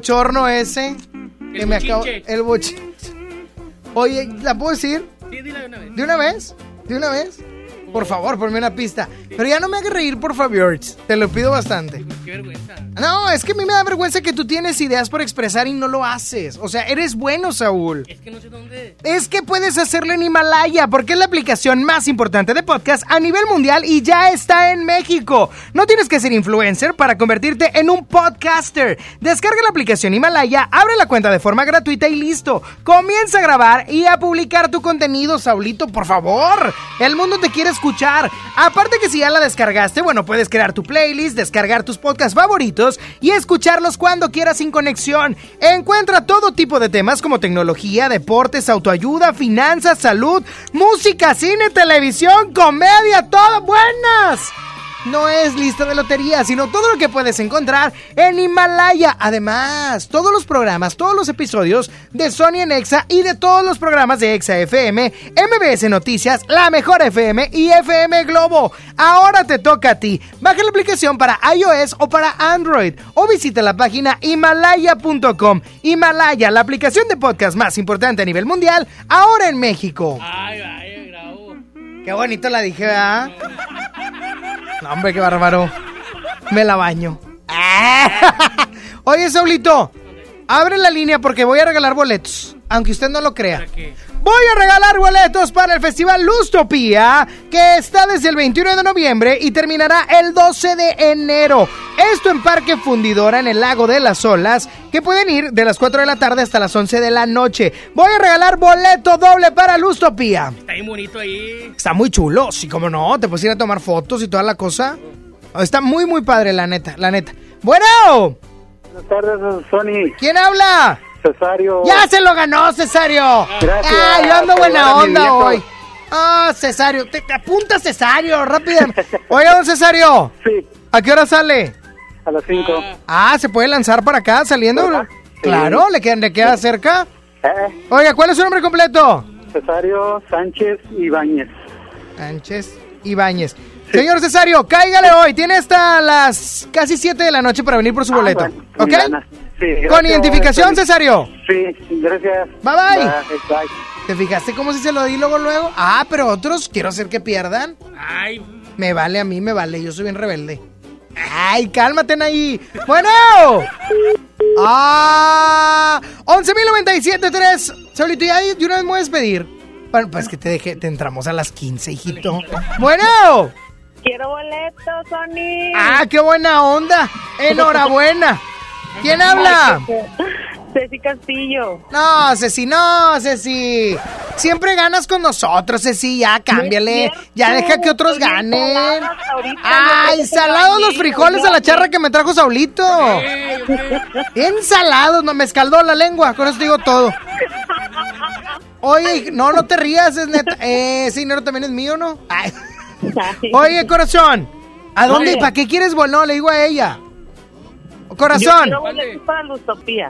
bochorno ese que me acabo. El boche. Oye, ¿la puedo decir? Sí, dile de una vez. ¿De una vez? ¿De una vez? Por favor, ponme una pista. Pero ya no me hagas reír, por favor. Te lo pido bastante. Qué vergüenza. No, es que a mí me da vergüenza que tú tienes ideas por expresar y no lo haces. O sea, eres bueno, Saúl. Es que. Es que puedes hacerlo en Himalaya, porque es la aplicación más importante de podcast a nivel mundial y ya está en México. No tienes que ser influencer para convertirte en un podcaster. Descarga la aplicación Himalaya, abre la cuenta de forma gratuita y listo. Comienza a grabar y a publicar tu contenido, Saulito, por favor. El mundo te quiere escuchar. Aparte que si ya la descargaste, bueno, puedes crear tu playlist, descargar tus podcasts favoritos y escucharlos cuando quieras sin conexión. Encuentra todo tipo de temas como tecnología, deportes, autoayuda, finanzas, salud, música, cine, televisión, comedia, todo buenas. No es lista de lotería, sino todo lo que puedes encontrar en Himalaya. Además, todos los programas, todos los episodios de Sony en Exa y de todos los programas de Exa FM, MBS Noticias, La Mejor FM y FM Globo. Ahora te toca a ti. Baja la aplicación para iOS o para Android o visita la página himalaya.com. Himalaya, la aplicación de podcast más importante a nivel mundial, ahora en México. Ay, bravo. Qué bonito la dije, ¿verdad? No, hombre, qué bárbaro. Me la baño. [laughs] Oye, Saulito, abre la línea porque voy a regalar boletos. Aunque usted no lo crea. Voy a regalar boletos para el Festival Lustopía, que está desde el 21 de noviembre y terminará el 12 de enero. Esto en Parque Fundidora, en el Lago de las Olas, que pueden ir de las 4 de la tarde hasta las 11 de la noche. Voy a regalar boleto doble para Lustopía. Está bien bonito ahí. Está muy chulo, sí, como no, te puedes ir a tomar fotos y toda la cosa. Está muy, muy padre, la neta, la neta. Bueno, Buenas tardes, Sony. ¿quién habla? Cesario. ¡Ya se lo ganó, Cesario! Gracias. ¡Ah, yo ando buena onda hoy! ¡Ah, Cesario! ¡Te, te apunta, Cesario! ¡Rápido! Oiga, don Cesario. [laughs] Sí. ¿A qué hora sale? A las 5. Ah, ¿se puede lanzar para acá saliendo? Claro, ¿le queda, le queda cerca? Eh, Oiga, ¿cuál es su nombre completo? Cesario Sánchez Ibáñez. Sánchez Ibáñez. Señor Cesario, cáigale hoy. Tiene hasta las casi 7 de la noche para venir por su boleto. Ah, bueno, ¿Ok? Con. Sí, identificación. Cesario. Sí, gracias. Bye, bye. bye. ¿Te fijaste cómo si se lo di luego, luego? Ah, pero otros quiero hacer que pierdan. Ay, Me vale a mí, me vale. Yo soy bien rebelde. Ay, cálmate ahí. Bueno. Ah, 11.097.3. Saulito, ya de una vez me voy a despedir. Bueno, pues que te dejé, te entramos a las 15, hijito. Bueno. Quiero boletos, Sony. Ah, qué buena onda. Enhorabuena. ¿Quién habla? Ceci Castillo. No, Ceci, no, Ceci. Siempre ganas con nosotros, Ceci. Ya cámbiale. Ya deja que otros ganen. Ay, salados los frijoles a la charra que me trajo Saulito. [laughs] Ensalados, no me escaldó la lengua. Con eso te digo todo. Oye, no, no te rías, es neta. Eh, ese dinero también es mío, ¿no? Ay. [laughs] Oye, corazón. ¿A dónde? ¿Para qué quieres bueno? Le digo a ella. Corazón. Yo para.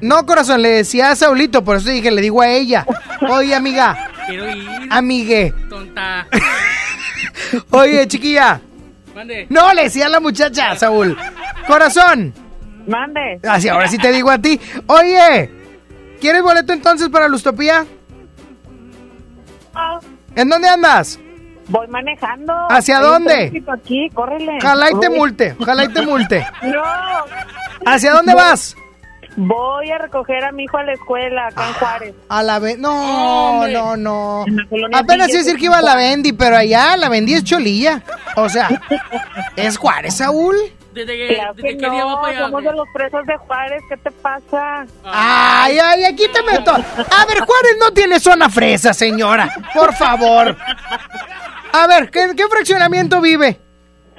No, corazón, le decía a Saulito, por eso dije, le digo a ella. Oye, amiga. Quiero ir, Amigue. tonta. [laughs] Oye, chiquilla. Mande. No, le decía a la muchacha, Saúl. Corazón. Mande. Así, ahora sí te digo a ti. Oye, ¿quieres boleto entonces para Lustopía? Ah, ¿En dónde andas? Voy manejando. ¿Hacia dónde? Aquí, córrele. Ojalá y te multe, ojalá y te multe. [laughs] No. ¿Hacia dónde vas? Voy a recoger a mi hijo a la escuela, acá en Juárez. A la Bendy. No, no, no. Apenas iba a decir que iba a la Bendy, pero allá la Bendy es Cholilla. O sea, [laughs] ¿es Juárez, Saúl? Desde que, Claro desde que que día va no, para somos de los presos de Juárez, ¿qué te pasa? Ay, ay, aquí te meto. A ver, Juárez no tiene zona fresa, señora. Por favor. A ver, ¿qué, qué fraccionamiento vive?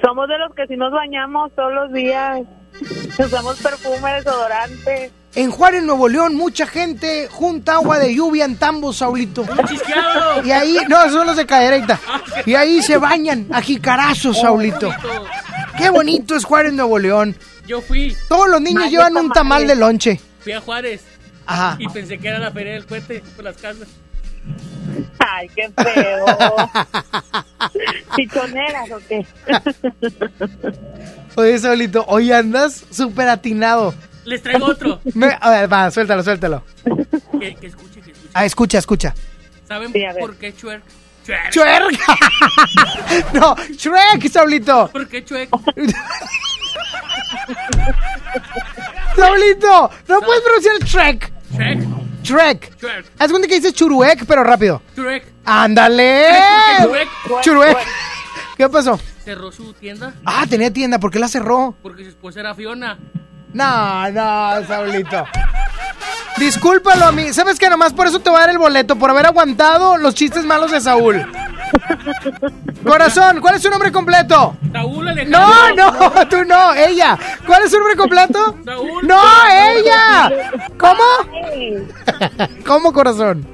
Somos de los que si nos bañamos todos los días, [laughs] usamos perfume, desodorante. En Juárez, Nuevo León, mucha gente junta agua de lluvia en tambos, Saulito. [laughs] Y ahí, no, son los de cadereita. Y ahí se bañan a jicarazos, Saulito. Qué bonito es Juárez, Nuevo León. Yo fui. Todos los niños llevan un tamal de lonche. Fui a Juárez. Ajá. Y pensé que era la feria del cohete por las casas. Ay, qué feo. [laughs] ¿Pichoneras o qué? Oye, Saulito, hoy andas súper atinado. Les traigo otro. Me- a ver, va, suéltalo, suéltalo. Que, que escuche, que escuche. Ah, escucha, escucha. ¿Saben Sí, por qué Chuerk? Chuerk. ¡Chuerk! [laughs] no, Shrek, Saulito. ¿Por qué Chuerk? [laughs] Saulito, no puedes pronunciar Shrek. Shrek. Shrek. Shrek. Haz cuenta que dices Churuek, pero rápido. Chuerk. ¡Ándale! Churuek. Churuek. ¿Qué pasó? Cerró su tienda Ah, tenía tienda, ¿por qué la cerró? porque su esposa era Fiona. No, no, Saulito. Discúlpalo a mí. ¿Sabes que Nomás por eso te voy a dar el boleto, por haber aguantado los chistes malos de Saúl. Corazón, ¿cuál es su nombre completo? Saúl Alejandro. No, no, tú no, ella. ¿Cuál es su nombre completo? Saúl. No, ella. ¿Cómo? [laughs] ¿Cómo, corazón?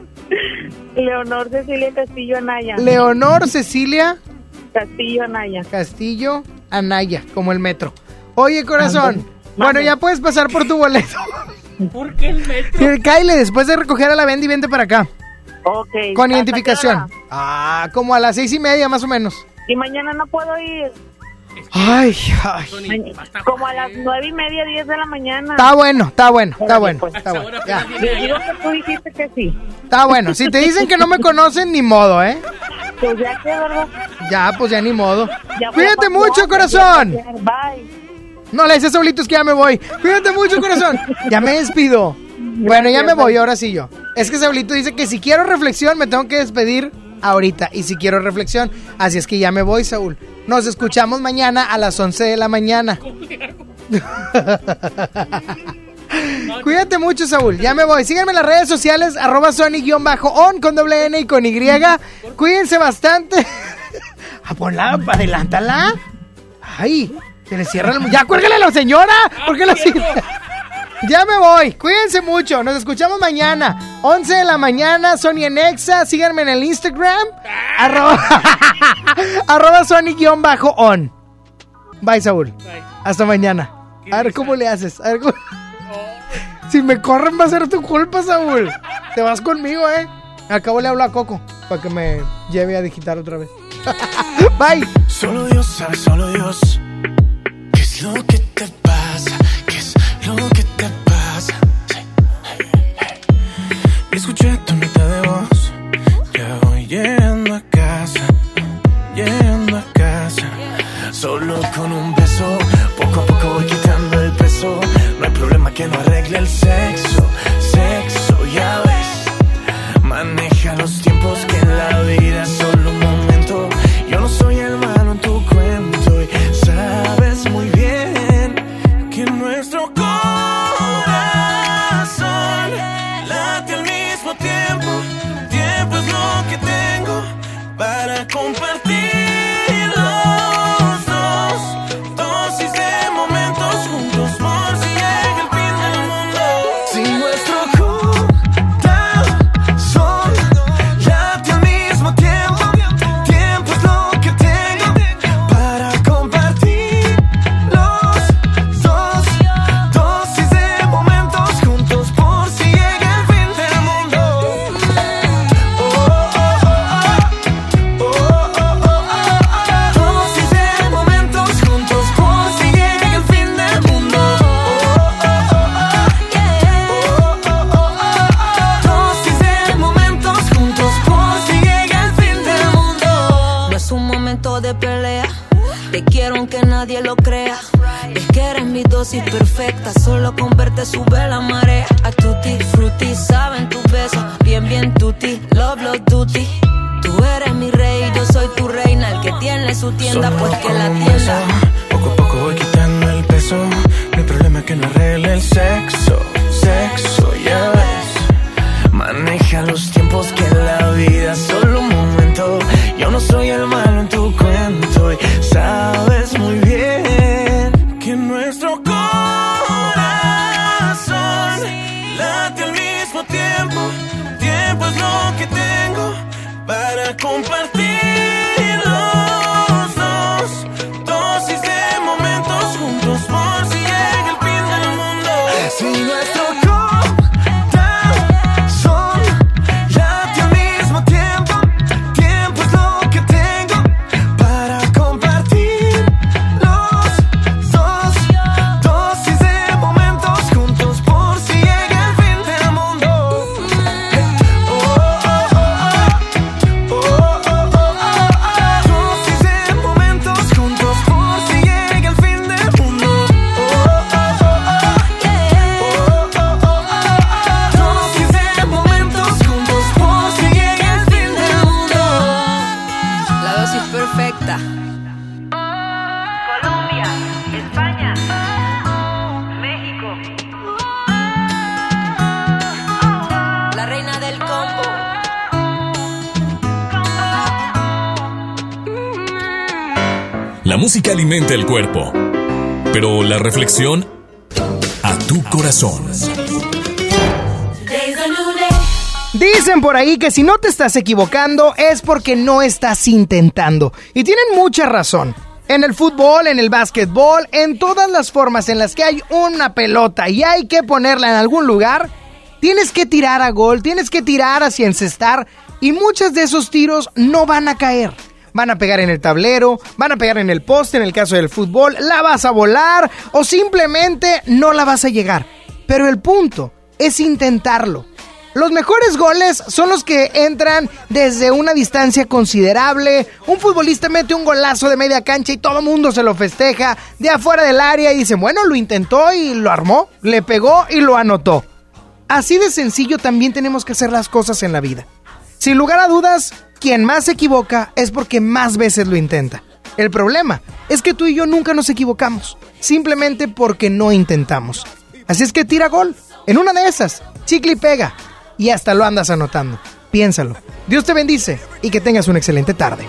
Leonor Cecilia Castillo Anaya. Leonor Cecilia Castillo Anaya. Castillo Anaya, como el metro. Oye, corazón. Bueno, ya puedes pasar por tu boleto. [laughs] ¿Por qué el metro? Kyle, después de recoger a la Bendy, vente para acá. Ok. Con ¿hasta identificación. Ah, como a las seis y media más o menos. Y mañana no puedo ir. Ay, ay. Como a las nueve y media, diez de la mañana. Está bueno, está bueno, está bueno, pues. está bueno. Ya. Digo que tú dijiste que sí. Está bueno. Si te dicen que no me conocen, ni modo, ¿eh? Pues ya que, ¿verdad? Ya, pues ya ni modo. Ya Cuídate mucho, corazón. Bye. No le dices Saulito, es que ya me voy. Cuídate mucho, corazón. Ya me despido. Bueno, ya me voy, ahora sí yo. Es que Saulito dice que si quiero reflexión, me tengo que despedir ahorita. Y si quiero reflexión, así es que ya me voy, Saúl. Nos escuchamos mañana a las 11 de la mañana. [laughs] [laughs] Cuídate mucho, Saúl. Ya me voy. Síganme en las redes sociales, arroba Sony-on con doble N y con Y. Cuídense bastante. [laughs] Ah, ponla, adelántala. Ay, se le cierra el... ¡Ya, cuélgale a la señora! ¿Por qué la sigue? Ya me voy. Cuídense mucho. Nos escuchamos mañana. 11 de la mañana, Sony en Exa. Síganme en el Instagram. Arroba, [laughs] arroba Sony-on. Bye, Saúl. Hasta mañana. A ver cómo le haces. A ver cómo- Si me corren va a ser tu culpa, Saúl. Te vas conmigo, ¿eh? Acabo le hablo a Coco para que me lleve a digitar otra vez. [laughs] Bye. Solo Dios sabe, solo Dios. ¿Qué es lo que te Escuché tu nota de voz. Ya voy llegando a casa. Llegando a casa. Solo con un beso. Poco a poco voy quitando el peso. No hay problema que no arregle el. Sexo, solo con verte sube la marea. A tutti, frutti, saben tu beso. Bien, bien, tutti, love, love, tutti. Tú eres mi rey, yo soy tu reina. El que tiene su tienda, Solo pues que la tienda. Poco a poco voy quitando el peso. Hay problema que no arregle el sexo. Sexo, ya ves. Maneja los cuerpo, pero la reflexión a tu corazón. Dicen por ahí que si no te estás equivocando es porque no estás intentando. Y tienen mucha razón. En el fútbol, en el básquetbol, en todas las formas en las que hay una pelota y hay que ponerla en algún lugar, tienes que tirar a gol, tienes que tirar hacia encestar y muchos de esos tiros no van a caer. Van a pegar en el tablero, van a pegar en el poste en el caso del fútbol, la vas a volar o simplemente no la vas a llegar. Pero el punto es intentarlo. Los mejores goles son los que entran desde una distancia considerable. Un futbolista mete un golazo de media cancha y todo el mundo se lo festeja de afuera del área y dice, bueno, lo intentó y lo armó, le pegó y lo anotó. Así de sencillo también tenemos que hacer las cosas en la vida. Sin lugar a dudas, quien más se equivoca es porque más veces lo intenta. El problema es que tú y yo nunca nos equivocamos, simplemente porque no intentamos. Así es que tira gol. En una de esas, chicle y pega. Y hasta lo andas anotando. Piénsalo. Dios te bendice y que tengas una excelente tarde.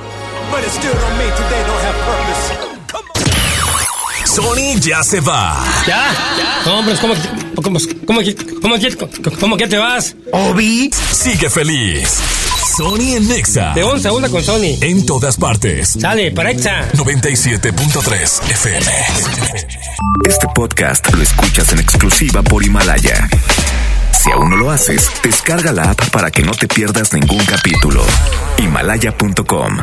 Sony ya se va. ¿Ya? No, hombre, ¿cómo, que- cómo, cómo, cómo que te vas? Obi sigue feliz. Sony en Nexa. De once a una con Sony. En todas partes. Sale, para Exa. 97.3 FM. Este podcast lo escuchas en exclusiva por Himalaya. Si aún no lo haces, descarga la app para que no te pierdas ningún capítulo. Himalaya.com